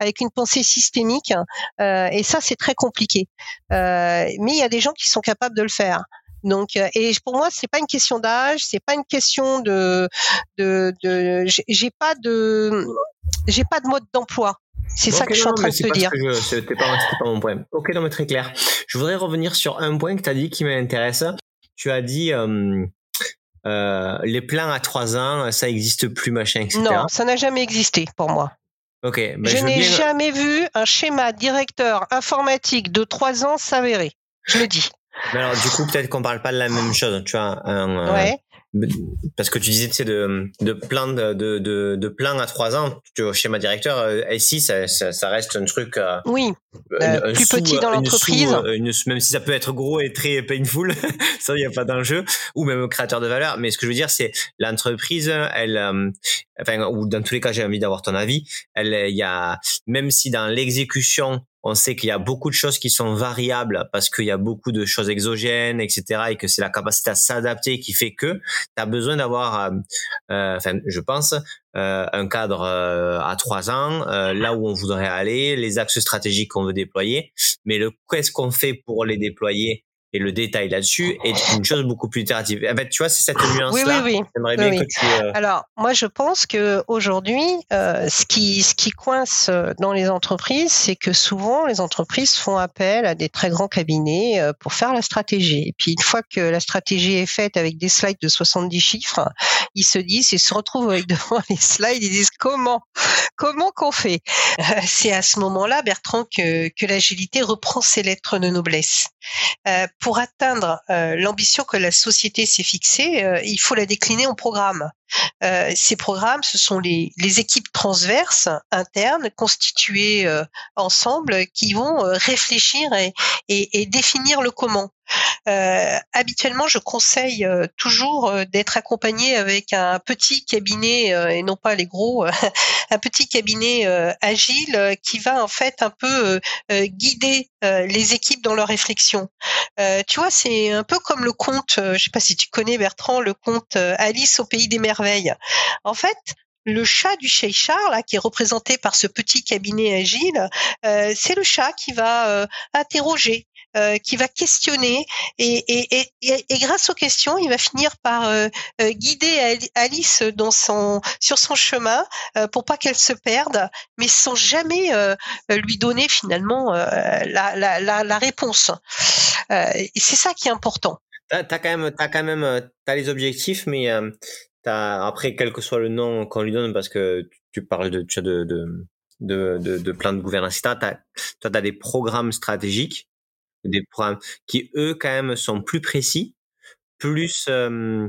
avec une pensée systémique. et ça, c'est très compliqué. mais il y a des gens qui sont capables de le faire. Donc, euh, et pour moi, c'est pas une question d'âge, c'est pas une question de, de, de j'ai pas de, j'ai pas de mode d'emploi. C'est ça que je suis en train de te dire. C'était pas, pas mon point. Ok, non, mais très clair. Je voudrais revenir sur un point que tu as dit qui m'intéresse. Tu as dit euh, euh, les plans à trois ans, ça existe plus, machin, etc. Non, ça n'a jamais existé pour moi. Ok. Ben je, n'ai jamais vu un schéma directeur informatique de trois ans s'avérer. Je le dis. Mais alors, du coup, peut-être qu'on parle pas de la même chose. Tu vois, un, ouais. parce que tu disais tu sais de de plein de de de, plans à trois ans tu au schéma directeur euh, ici ça, ça, ça reste un truc euh, oui. euh, plus petit dans l'entreprise. même si ça peut être gros et très painful [laughs] ça il y a pas d'enjeu ou même créateur de valeur. Mais ce que je veux dire c'est l'entreprise elle enfin ou dans tous les cas j'ai envie d'avoir ton avis elle il y a même si dans l'exécution on sait qu'il y a beaucoup de choses qui sont variables parce qu'il y a beaucoup de choses exogènes, etc. et que c'est la capacité à s'adapter qui fait que tu as besoin d'avoir, euh, euh, enfin, je pense, euh, un cadre à trois ans, là où on voudrait aller, les axes stratégiques qu'on veut déployer. Mais le qu'est-ce qu'on fait pour les déployer et le détail là-dessus est une chose beaucoup plus itérative. En fait, tu vois, c'est cette nuance-là. Oui, oui, oui. J'aimerais bien que tu. Euh, Alors, moi, je pense que aujourd'hui, euh, ce qui ce qui coince dans les entreprises, c'est que souvent les entreprises font appel à des très grands cabinets euh, pour faire la stratégie. Et puis une fois que la stratégie est faite avec des slides de 70 chiffres, ils se disent, ils se retrouvent avec [laughs] devant les slides, ils disent comment, comment qu'on fait. c'est à ce moment-là, Bertrand, que l'agilité reprend ses lettres de noblesse. Euh, pour atteindre euh, l'ambition que la société s'est fixée, euh, il faut la décliner en programmes. ces programmes, ce sont les, équipes transverses internes constituées ensemble qui vont réfléchir et, définir le comment. Euh, habituellement, je conseille euh, toujours euh, d'être accompagné avec un petit cabinet et non pas les gros, [laughs] un petit cabinet agile qui va en fait un peu guider les équipes dans leur réflexion. tu vois, c'est un peu comme le conte, je sais pas si tu connais Bertrand, le conte Alice au pays des merveilles. En fait, le chat du Cheshire, là, qui est représenté par ce petit cabinet agile, c'est le chat qui va interroger, euh, qui va questionner et, et, et, et, grâce aux questions, il va finir par euh, euh, guider Alice dans son, sur son chemin pour pas qu'elle se perde, mais sans jamais lui donner finalement la, la, la, la, réponse. c'est ça qui est important. T'as as quand même, t'as quand même, t'as les objectifs, mais t'as après quel que soit le nom qu'on lui donne, parce que tu parles de, tu de, de de, de, de plan de gouvernance, toi, tu as des programmes stratégiques des programmes qui eux quand même sont plus précis, plus euh,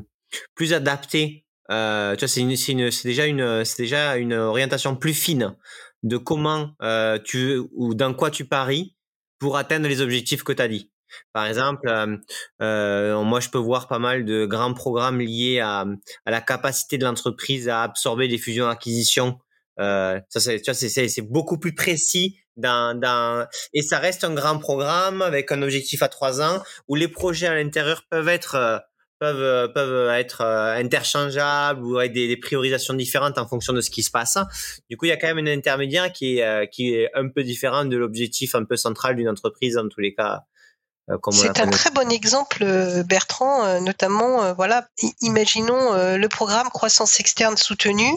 plus adaptés. Euh, tu vois, c'est une, c'est, c'est déjà une, c'est déjà une orientation plus fine de comment euh, tu ou dans quoi tu paries pour atteindre les objectifs que tu as dit. Par exemple, euh, moi je peux voir pas mal de grands programmes liés à, à la capacité de l'entreprise à absorber des fusions-acquisitions. Euh, ça, c'est, tu vois, c'est, c'est, c'est beaucoup plus précis dans, dans, et ça reste un grand programme avec un objectif à trois ans où les projets à l'intérieur peuvent être euh, peuvent euh, peuvent être euh, interchangeables ou avec des, des, priorisations différentes en fonction de ce qui se passe. Du coup, il y a quand même un intermédiaire qui est qui est un peu différent de l'objectif un peu central d'une entreprise en tous les cas c'est un très bon exemple, euh, Bertrand, euh, notamment, voilà, imaginons le programme croissance externe soutenue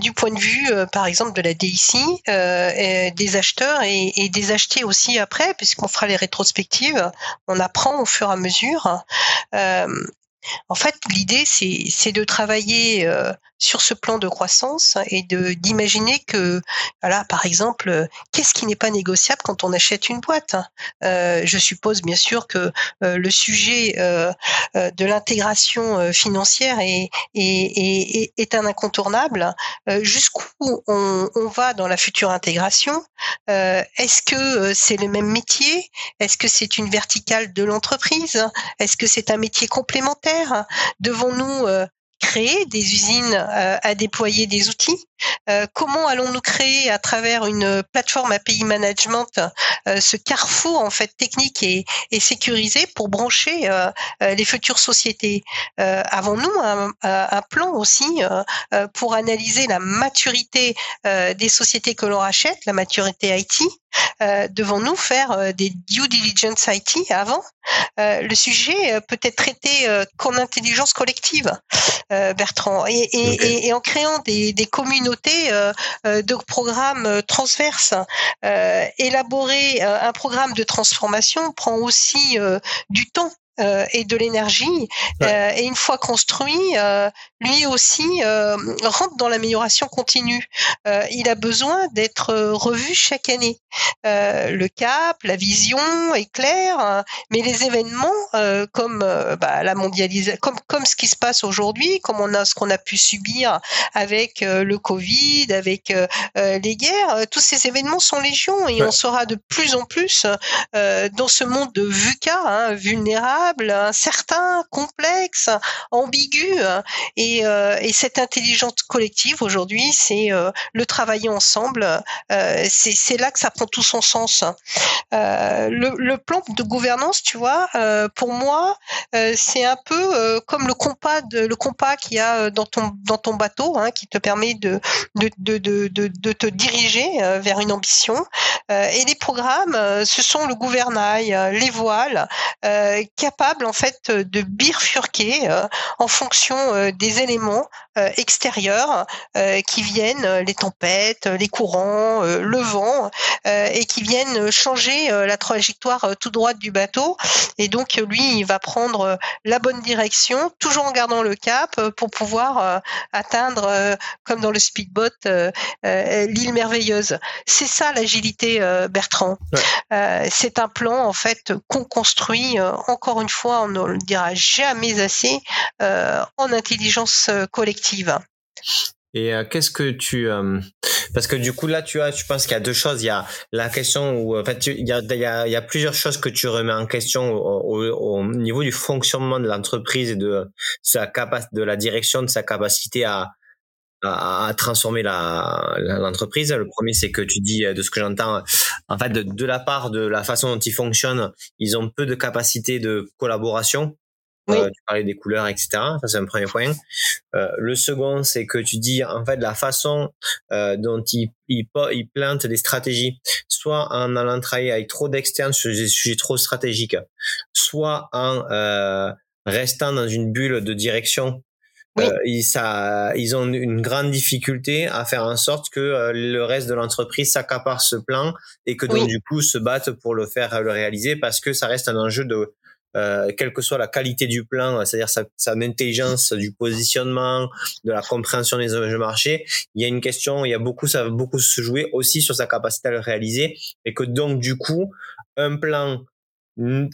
du point de vue, par exemple, de la DIC, des acheteurs et, des achetés aussi après, puisqu'on fera les rétrospectives, on apprend au fur et à mesure. En fait, l'idée, c'est de travailler euh, sur ce plan de croissance et d'imaginer que, voilà, par exemple, qu'est-ce qui n'est pas négociable quand on achète une boîte hein. Euh, Je suppose bien sûr que euh, le sujet de l'intégration financière est, un incontournable. Jusqu'où on, va dans la future intégration? Est-ce que c'est le même métier? Est-ce que c'est une verticale de l'entreprise? Est-ce que c'est un métier complémentaire? Devons-nous euh, créer des usines euh, à déployer des outils. Euh, Comment allons-nous créer à travers une plateforme API management ce carrefour en fait technique et, sécurisé pour brancher les futures sociétés? Avons-nous un, plan aussi pour analyser la maturité des sociétés que l'on rachète, la maturité IT euh, devons-nous faire euh, des due diligence IT avant? Euh, Le sujet peut être traité qu'en intelligence collective, Bertrand, et, en créant des, communautés de programmes transverses. élaborer un programme de transformation prend aussi du temps euh, et de l'énergie. Euh, et une fois construit, euh, lui aussi rentre dans l'amélioration continue. il a besoin d'être revu chaque année. le cap, la vision est claire, mais les événements comme bah, la mondialisation, comme comme ce qui se passe aujourd'hui, comme on a ce qu'on a pu subir avec le Covid, avec les guerres, tous ces événements sont légion et on sera de plus en plus dans ce monde de VUCA, hein, vulnérable instable, incertain, complexe, ambigu. Et, et cette intelligence collective aujourd'hui, c'est le travailler ensemble. c'est là que ça prend tout son sens. Le, plan de gouvernance, tu vois, pour moi, c'est un peu comme le compas, le compas qu'il y a dans ton dans ton bateau, hein, qui te permet de de, te diriger vers une ambition. et les programmes, ce sont le gouvernail, les voiles, capables en fait de bifurquer en fonction des éléments extérieurs qui viennent, les tempêtes, les courants, le vent, et qui viennent changer la trajectoire tout droite du bateau. Et donc lui, il va prendre la bonne direction, toujours en gardant le cap pour pouvoir atteindre, comme dans le speedboat, l'île merveilleuse. C'est ça l'agilité, Bertrand. c'est un plan en fait qu'on construit encore une fois, on ne le dira jamais assez, en intelligence collective. Et qu'est-ce que tu parce que du coup là tu as je pense qu'il y a deux choses il y a la question où en fait il y a, il y plusieurs choses que tu remets en question au, au, niveau du fonctionnement de l'entreprise et de sa capacité de la direction de sa capacité à à, transformer la l'entreprise. Le premier, c'est que tu dis, de ce que j'entends, en fait, de, de, la part de la façon dont ils fonctionnent, ils ont peu de capacité de collaboration. Euh, tu parlais des couleurs, etc. Ça, c'est un premier point. Euh, le second, c'est que tu dis, en fait, la façon euh, dont ils, ils, ils, plantent des stratégies, soit en allant travailler avec trop d'externes sur des sujets trop stratégiques, soit en euh, restant dans une bulle de direction oui. Euh, ils, ça, ils ont une grande difficulté à faire en sorte que euh, le reste de l'entreprise s'accapare ce plan et que donc du coup se battent pour le faire le réaliser parce que ça reste un enjeu de euh, quelle que soit la qualité du plan, c'est-à-dire sa, sa, intelligence du positionnement, de la compréhension des enjeux marché, il y a une question, il y a beaucoup, ça va beaucoup se jouer aussi sur sa capacité à le réaliser et que donc du coup, un plan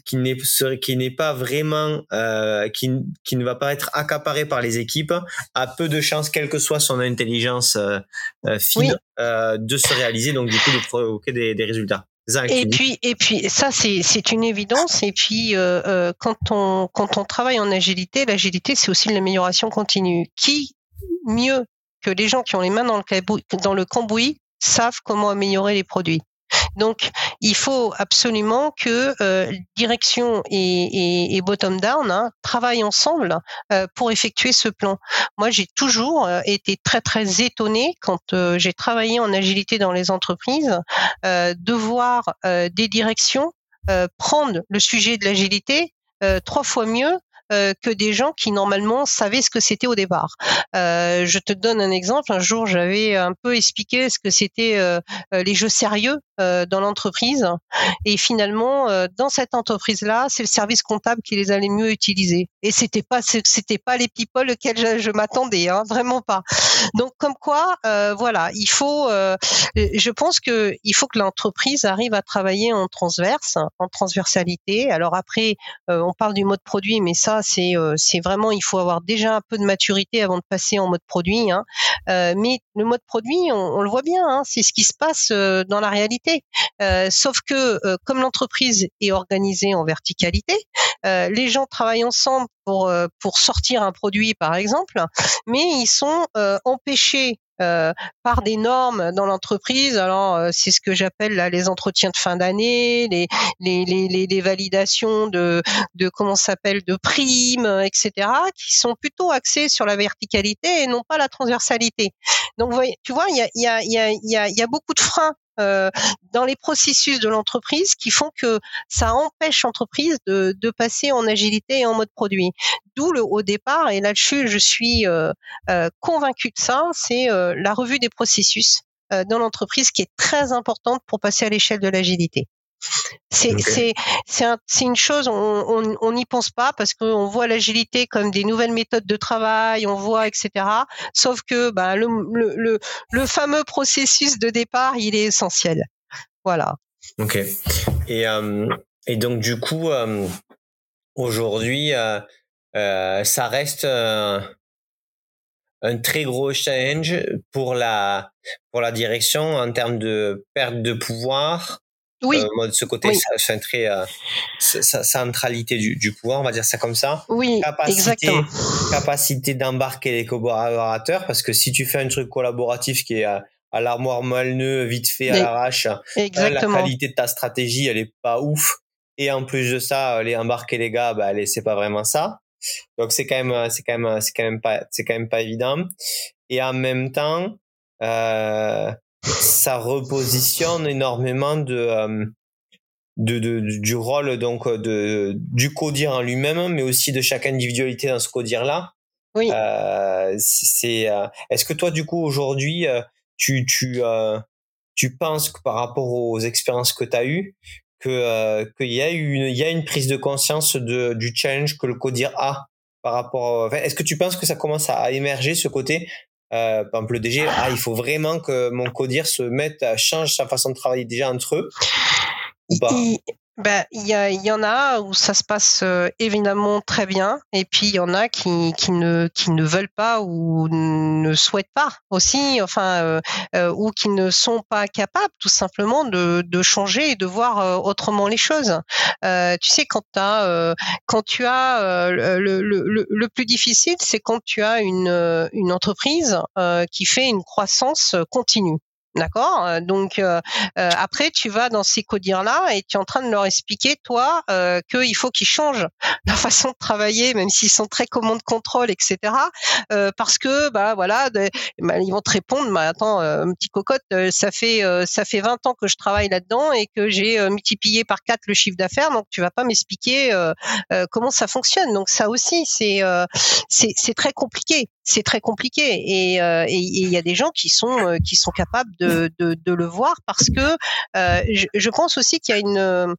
qui n'est qui n'est pas vraiment euh, qui, qui ne va pas être accaparé par les équipes a peu de chances quelle que soit son intelligence euh, euh fine euh, de se réaliser donc du coup de provoquer des, des résultats et puis, et puis, ça, c'est, c'est une évidence. Et puis, euh, euh, quand on quand on travaille en agilité, l'agilité, c'est aussi l'amélioration continue. Qui mieux que les gens qui ont les mains dans le, dans le cambouis savent comment améliorer les produits. Donc, il faut absolument que euh, direction et, et, bottom down hein, travaillent ensemble euh, pour effectuer ce plan. Moi, j'ai toujours euh, été très très étonnée quand j'ai travaillé en agilité dans les entreprises de voir des directions prendre le sujet de l'agilité trois fois mieux que des gens qui normalement savaient ce que c'était au départ. Je te donne un exemple. Un jour, j'avais un peu expliqué ce que c'était les jeux sérieux dans l'entreprise, et finalement, dans cette entreprise-là, c'est le service comptable qui les allait mieux utiliser. Et c'était pas c'était pas les people auxquels je, m'attendais, hein, vraiment pas. Donc, comme quoi, voilà, il faut. je pense que il faut que l'entreprise arrive à travailler en transverse, en transversalité. Alors après, on parle du mode produit, mais ça c'est euh, c'est vraiment il faut avoir déjà un peu de maturité avant de passer en mode produit. Hein. Euh, mais le mode produit, on, le voit bien, hein, c'est ce qui se passe euh, dans la réalité. Sauf que comme l'entreprise est organisée en verticalité, les gens travaillent ensemble pour pour sortir un produit par exemple, mais ils sont empêchés euh, par des normes dans l'entreprise. Alors euh, c'est ce que j'appelle les entretiens de fin d'année, les, les, les, les, validations de, de comment s'appelle de primes, etc. qui sont plutôt axés sur la verticalité et non pas la transversalité. Donc tu vois, il y a, y, a, y, a, y, a, beaucoup de freins euh, dans les processus de l'entreprise qui font que ça empêche l'entreprise de, passer en agilité et en mode produit. D'où le au départ, et là-dessus je suis euh, euh, convaincue de ça, c'est euh, la revue des processus euh, dans l'entreprise qui est très importante pour passer à l'échelle de l'agilité. C'est okay. c'est un, une chose, on n'y pense pas parce qu'on voit l'agilité comme des nouvelles méthodes de travail, on voit etc. Sauf que bah, le, le, le, fameux processus de départ, il est essentiel. Voilà. Ok. Et, euh, et donc du coup, euh, aujourd'hui, euh ça reste un très gros challenge pour la pour la direction en termes de perte de pouvoir Oui. de ce côté, ça, très centralité du, du, pouvoir, on va dire ça comme ça. Oui, capacité, exactement. Capacité d'embarquer les collaborateurs, parce que si tu fais un truc collaboratif qui est à, l'armoire malneux, vite fait à l'arrache, la qualité de ta stratégie, elle est pas ouf. Et en plus de ça, les embarquer les gars, bah, c'est pas vraiment ça. Donc c'est quand même, c'est quand même, c'est quand même pas, c'est quand même pas évident. Et en même temps, euh, ça repositionne énormément de, euh, de, de, du rôle donc de du codir en lui-même, mais aussi de chaque individualité dans ce codir là. Oui. Euh, c'est. Euh, est-ce que toi, du coup, aujourd'hui, euh, tu tu tu penses que par rapport aux expériences que tu as eues, que qu'il y a une y a une prise de conscience de du challenge que le codir a par rapport. est-ce que tu penses que ça commence à émerger ce côté euh, par exemple, le DG, ah, il faut vraiment que mon codir se mette, à change sa façon de travailler déjà entre eux ou pas? Ben, il y, a, y en a où ça se passe euh, évidemment très bien, et puis il y en a qui, qui, ne, qui ne veulent pas ou ne souhaitent pas aussi, enfin, euh, euh, ou qui ne sont pas capables tout simplement de, de changer et de voir autrement les choses. tu sais, quand, as, quand tu as le, le, le, le plus difficile, c'est quand tu as une, une entreprise qui fait une croissance continue. D'accord euh, Donc euh, euh, après, tu vas dans ces codires-là et tu es en train de leur expliquer, toi, euh, qu'il faut qu'ils changent [laughs] leur façon de travailler, même s'ils sont très commande contrôle, etc. parce que, bah voilà, bah, ils vont te répondre, bah, attends, petit cocotte, ça fait ça fait 20 ans que je travaille là-dedans et que j'ai multiplié par 4 le chiffre d'affaires, donc tu vas pas m'expliquer comment ça fonctionne. Donc ça aussi, c'est c'est très compliqué c'est très compliqué et il y a des gens qui sont qui sont capables de le voir parce que euh, je, pense aussi qu'il y a une euh,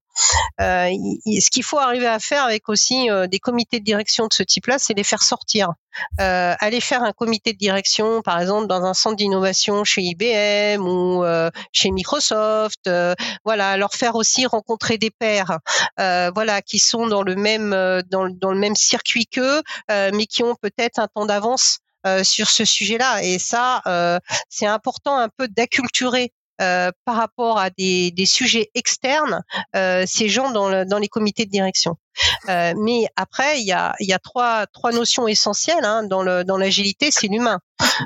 ce qu'il faut arriver à faire avec aussi euh, des comités de direction de ce type-là, c'est les faire sortir. Aller faire un comité de direction, par exemple, dans un centre d'innovation chez IBM ou chez Microsoft, voilà, leur faire aussi rencontrer des pairs, voilà, qui sont dans le même dans, le même circuit qu'eux, mais qui ont peut-être un temps d'avance euh, sur ce sujet-là. Et ça, euh, c'est important un peu d'acculturer euh, par rapport à des, sujets externes, euh, ces gens dans, les comités de direction. Euh, mais après, il y a, y a trois, trois notions essentielles hein, dans, l'agilité, c'est l'humain.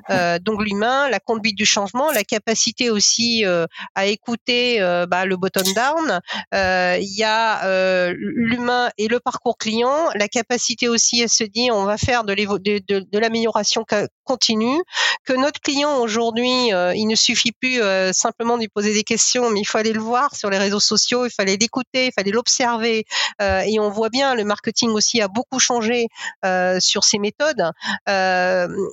Euh, donc l'humain, la conduite du changement, la capacité aussi euh, à écouter euh, bah, le bottom down. Il y a l'humain et le parcours client, la capacité aussi à se dire on va faire de, l'amélioration continue, que notre client aujourd'hui, il ne suffit plus simplement de lui poser des questions, mais il faut aller le voir sur les réseaux sociaux, il fallait l'écouter, il fallait l'observer, et on voit bien le marketing aussi a beaucoup changé sur ces méthodes.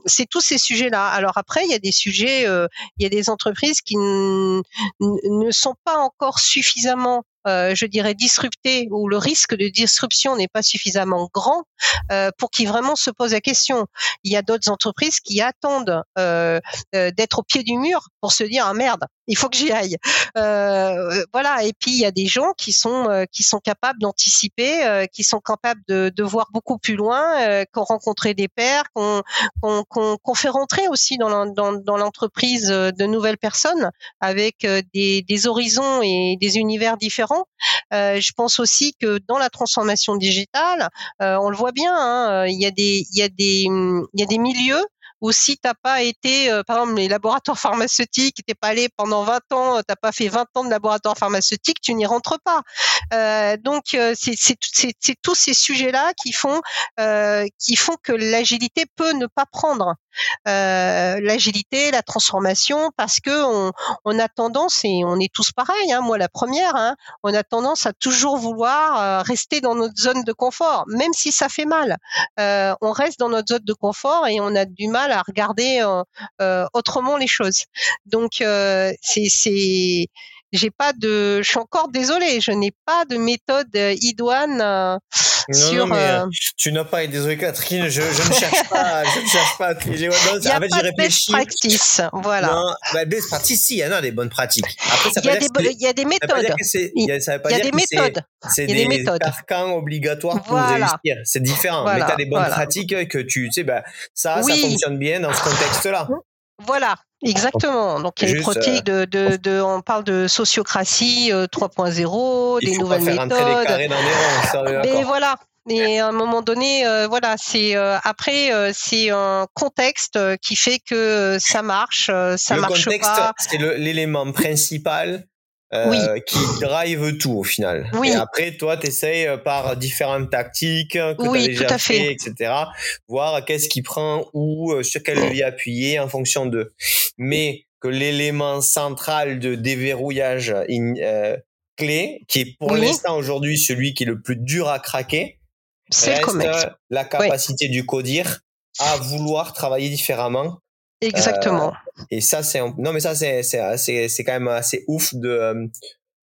c'est tous ces Alors après, il y a des sujets, euh, il y a des entreprises qui ne sont pas encore suffisamment euh, je dirais, disrupté où le risque de disruption n'est pas suffisamment grand euh, pour qu'ils vraiment se posent la question. Il y a d'autres entreprises qui attendent euh, euh d'être au pied du mur pour se dire ah merde, il faut que j'y aille. Euh, voilà. Et puis il y a des gens qui sont qui sont capables d'anticiper, qui sont capables de, de, voir beaucoup plus loin, qui ont rencontré des pairs, qu'on qu'on qu'on fait rentrer aussi dans l'entreprise de nouvelles personnes avec des, des horizons et des univers différents euh, je pense aussi que dans la transformation digitale, euh, on le voit bien, il y a des, milieux ou si t'as pas été, euh, par exemple, les laboratoires [laughs] pharmaceutiques, t'es pas allé pendant 20 ans, t'as pas fait 20 ans de laboratoire pharmaceutique, tu n'y rentres pas. Donc c'est tous ces sujets-là qui font que l'agilité peut ne pas prendre. L'agilité, la transformation, parce que on, on, a tendance et on est tous pareils. Hein, moi la première, hein, on a tendance à toujours vouloir rester dans notre zone de confort, même si ça fait mal. on reste dans notre zone de confort et on a du mal à regarder euh, euh, autrement les choses. Donc euh, c'est j'ai pas de, je suis encore désolée, je n'ai pas de méthode idoine euh, sur. Non, mais euh, tu n'as pas, désolé Catherine, je, je ne cherche pas, je ne cherche pas. [laughs] Il y a en fait, pas de best practice, voilà. Non, bah, best practice, si, il y en a des bonnes pratiques. Après, ça il y a des, il y a des méthodes. Il y a, ça veut pas il y a des méthodes. C'est des, des carcans obligatoires pour réussir. C'est différent. Mais tu as des bonnes pratiques que tu, tu sais, bah, ça, ça fonctionne bien dans ce contexte-là. Voilà, Exactement. Donc il y a une pratique de, de, de, on parle de sociocratie 3.0, des nouvelles méthodes. Mais voilà, et à un moment donné, euh, voilà, c'est euh, après euh, c'est un contexte qui fait que ça marche, ça le marche contexte, C'est l'élément principal qui drive tout au final. Oui. Et après, toi, tu essayes par différentes tactiques que oui, as déjà tout à fait, fait, etc. Voir qu'est-ce qui prend ou sur quel levier appuyer en fonction de. Mais que l'élément central de déverrouillage clé, qui est pour l'instant aujourd'hui celui qui est le plus dur à craquer, c'est la capacité du codir à vouloir travailler différemment. Exactement. Euh, et ça, c'est non, mais ça, c'est c'est c'est quand même assez ouf de euh,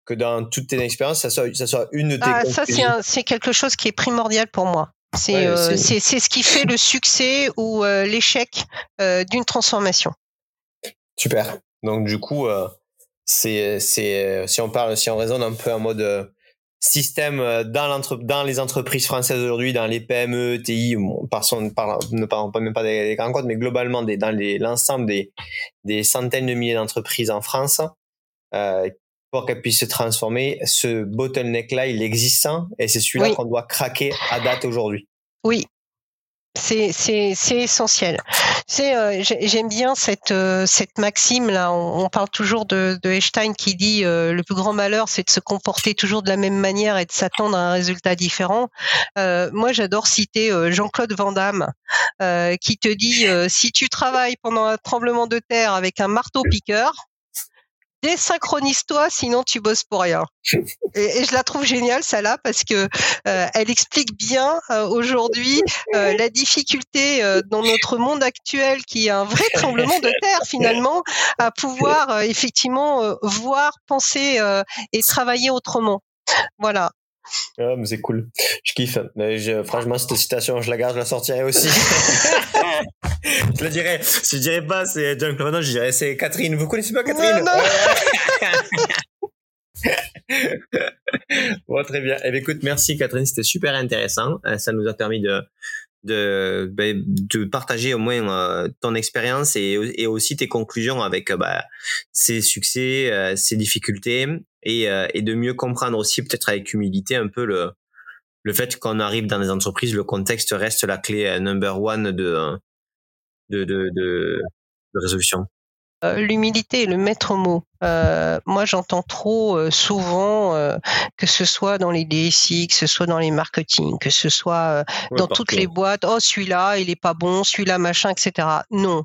que dans toutes tes expériences, ça soit ça soit une de tes. Ah, ça c'est c'est quelque chose qui est primordial pour moi. C'est euh, c'est ce qui fait le succès ou l'échec d'une transformation. Super. Donc du coup, c'est c'est si on parle si on raisonne un peu en mode système euh, dans, dans les entreprises françaises aujourd'hui, dans les PME, TI, par son, par, ne parlons pas même pas des, grands codes, mais globalement des, dans l'ensemble des, des centaines de milliers d'entreprises en France, euh, pour qu'elles puissent se transformer, ce bottleneck-là, il existe et c'est celui-là qu'on doit craquer à date aujourd'hui. Oui, c'est essentiel. Euh, j'aime bien cette euh, cette maxime là. On, parle toujours de, de Einstein qui dit euh, le plus grand malheur c'est de se comporter toujours de la même manière et de s'attendre à un résultat différent. moi j'adore citer Jean-Claude Van Damme qui te dit si tu travailles pendant un tremblement de terre avec un marteau piqueur, désynchronise-toi, sinon tu bosses pour rien. [laughs] Et, je la trouve géniale, ça là, parce que euh, elle explique bien euh, aujourd'hui euh, la difficulté dans notre monde actuel, qui est un vrai tremblement de terre finalement, à pouvoir effectivement voir, penser et travailler autrement. Voilà. Ah, mais c'est cool. Je kiffe. Mais franchement, cette citation, je la garde, je la sortirai aussi. [laughs] je le dirais. Je dirais pas, c'est John Clooney, je dirais c'est Catherine. Vous connaissez pas Catherine? [laughs] Bon, très bien. Eh bien, écoute, merci Catherine, c'était super intéressant. Euh, ça nous a permis de de, ben, de partager au moins euh, ton expérience et, et, aussi tes conclusions avec euh, bah, ses succès, euh, ses difficultés et, et de mieux comprendre aussi peut-être avec humilité un peu le, le fait qu'on arrive dans des entreprises, le contexte reste la clé number one de, de, de, de, de résolution. L'humilité est le maître mot. Euh, moi, j'entends trop euh, souvent euh, que ce soit dans les DSI, que ce soit dans les marketing, que ce soit dans toutes les boîtes. Oh, celui-là, il est pas bon, celui-là, machin, etc. Non.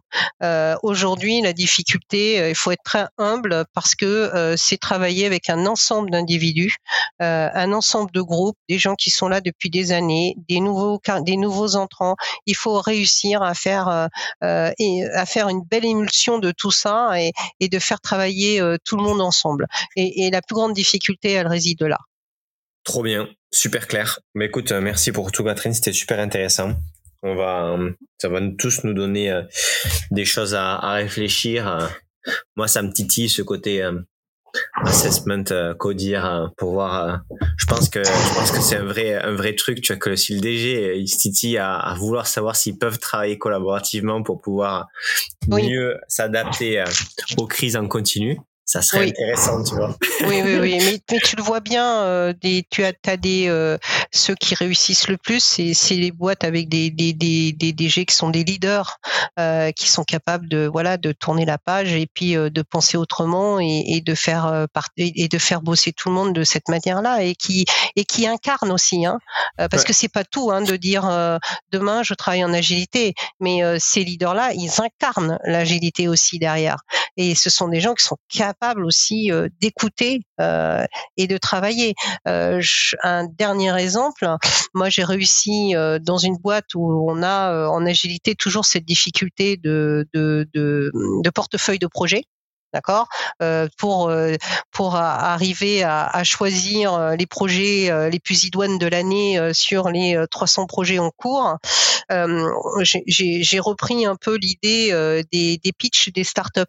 Aujourd'hui, la difficulté, il faut être très humble parce que c'est travailler avec un ensemble d'individus, un ensemble de groupes, des gens qui sont là depuis des années, des nouveaux, des nouveaux entrants. Il faut réussir à faire et à faire une belle émulsion de tout ça et, et de faire travailler tout le monde ensemble. Et, la plus grande difficulté, elle réside là. Trop bien, super clair. Mais écoute, euh, merci pour tout, Catherine, c'était super intéressant. On va, euh, ça va tous nous donner des choses à, réfléchir. Moi, ça me titille ce côté assessment euh, codir euh, pour voir euh, je pense que je pense que c'est un vrai un vrai truc tu vois que si le DG il se titille à, à vouloir savoir s'ils peuvent travailler collaborativement pour pouvoir mieux s'adapter aux crises en continu ça serait intéressant, tu vois. Oui, oui, oui. Mais, tu le vois bien, euh, des, tu as, as des euh, ceux qui réussissent le plus, c'est les boîtes avec des, des, des, des DG qui sont des leaders, euh, qui sont capables de voilà de tourner la page et puis euh, de penser autrement et, et de faire euh, et de faire bosser tout le monde de cette manière-là et qui et qui incarnent aussi, hein, parce que c'est pas tout hein, de dire demain je travaille en agilité, mais ces leaders-là, ils incarnent l'agilité aussi derrière. Et ce sont des gens qui sont capables aussi euh, d'écouter euh, et de travailler. Euh, un dernier exemple, moi j'ai réussi dans une boîte où on a en agilité toujours cette difficulté de, de, de portefeuille de projet d'accord? Euh, pour euh, pour arriver à, choisir euh, les projets les plus idoines de l'année sur les 300 projets en cours j'ai repris un peu l'idée des, des pitchs des startups.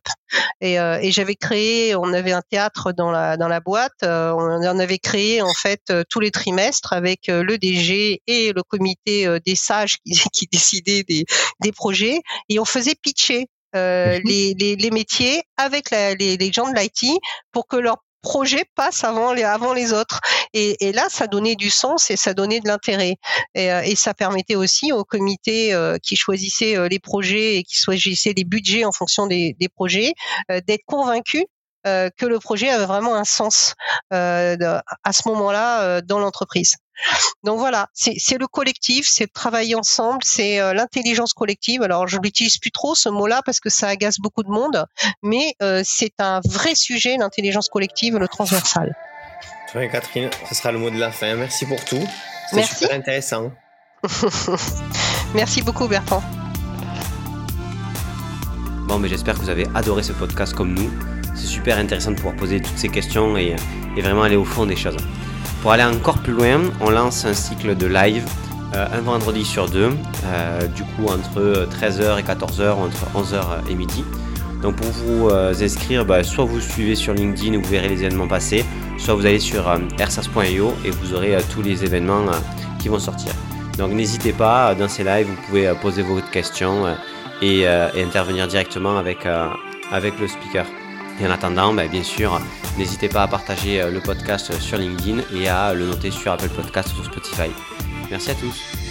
Et, et j'avais créé on avait un théâtre dans la dans la boîte on en avait créé en fait tous les trimestres avec le DG et le comité des sages qui, [laughs] qui décidaient des, des projets. Et on faisait pitcher les, les, les, métiers avec la, les, les gens de l'IT pour que leur projet passe avant les, avant les autres. Et, et là, ça donnait du sens et ça donnait de l'intérêt. Et, et, ça permettait aussi au comité qui choisissait les projets et qui choisissait les budgets en fonction des, des projets d'être convaincus euh, que le projet avait vraiment un sens euh, à ce moment-là euh, dans l'entreprise. Donc voilà, c'est le collectif, c'est travailler ensemble, c'est l'intelligence collective. Alors je n'utilise plus trop ce mot-là parce que ça agace beaucoup de monde, mais c'est un vrai sujet, l'intelligence collective, le transversal. Très Catherine, ce sera le mot de la fin. Merci pour tout. C'est super intéressant. [laughs] Merci beaucoup Bertrand. Bon, mais j'espère que vous avez adoré ce podcast comme nous c'est super intéressant de pouvoir poser toutes ces questions et, vraiment aller au fond des choses. Pour aller encore plus loin, on lance un cycle de live euh, un vendredi sur deux, euh, du coup entre 13h et 14h, entre 11h et midi. Donc pour vous euh, inscrire, bah, soit vous suivez sur LinkedIn où vous verrez les événements passés, soit vous allez sur ersas.io et vous aurez tous les événements qui vont sortir. Donc n'hésitez pas, dans ces lives, vous pouvez poser vos questions et, et intervenir directement avec, avec le speaker. Et en attendant, bah, bien sûr, n'hésitez pas à partager euh, le podcast sur LinkedIn et à le noter sur Apple Podcast ou Spotify. Merci à tous.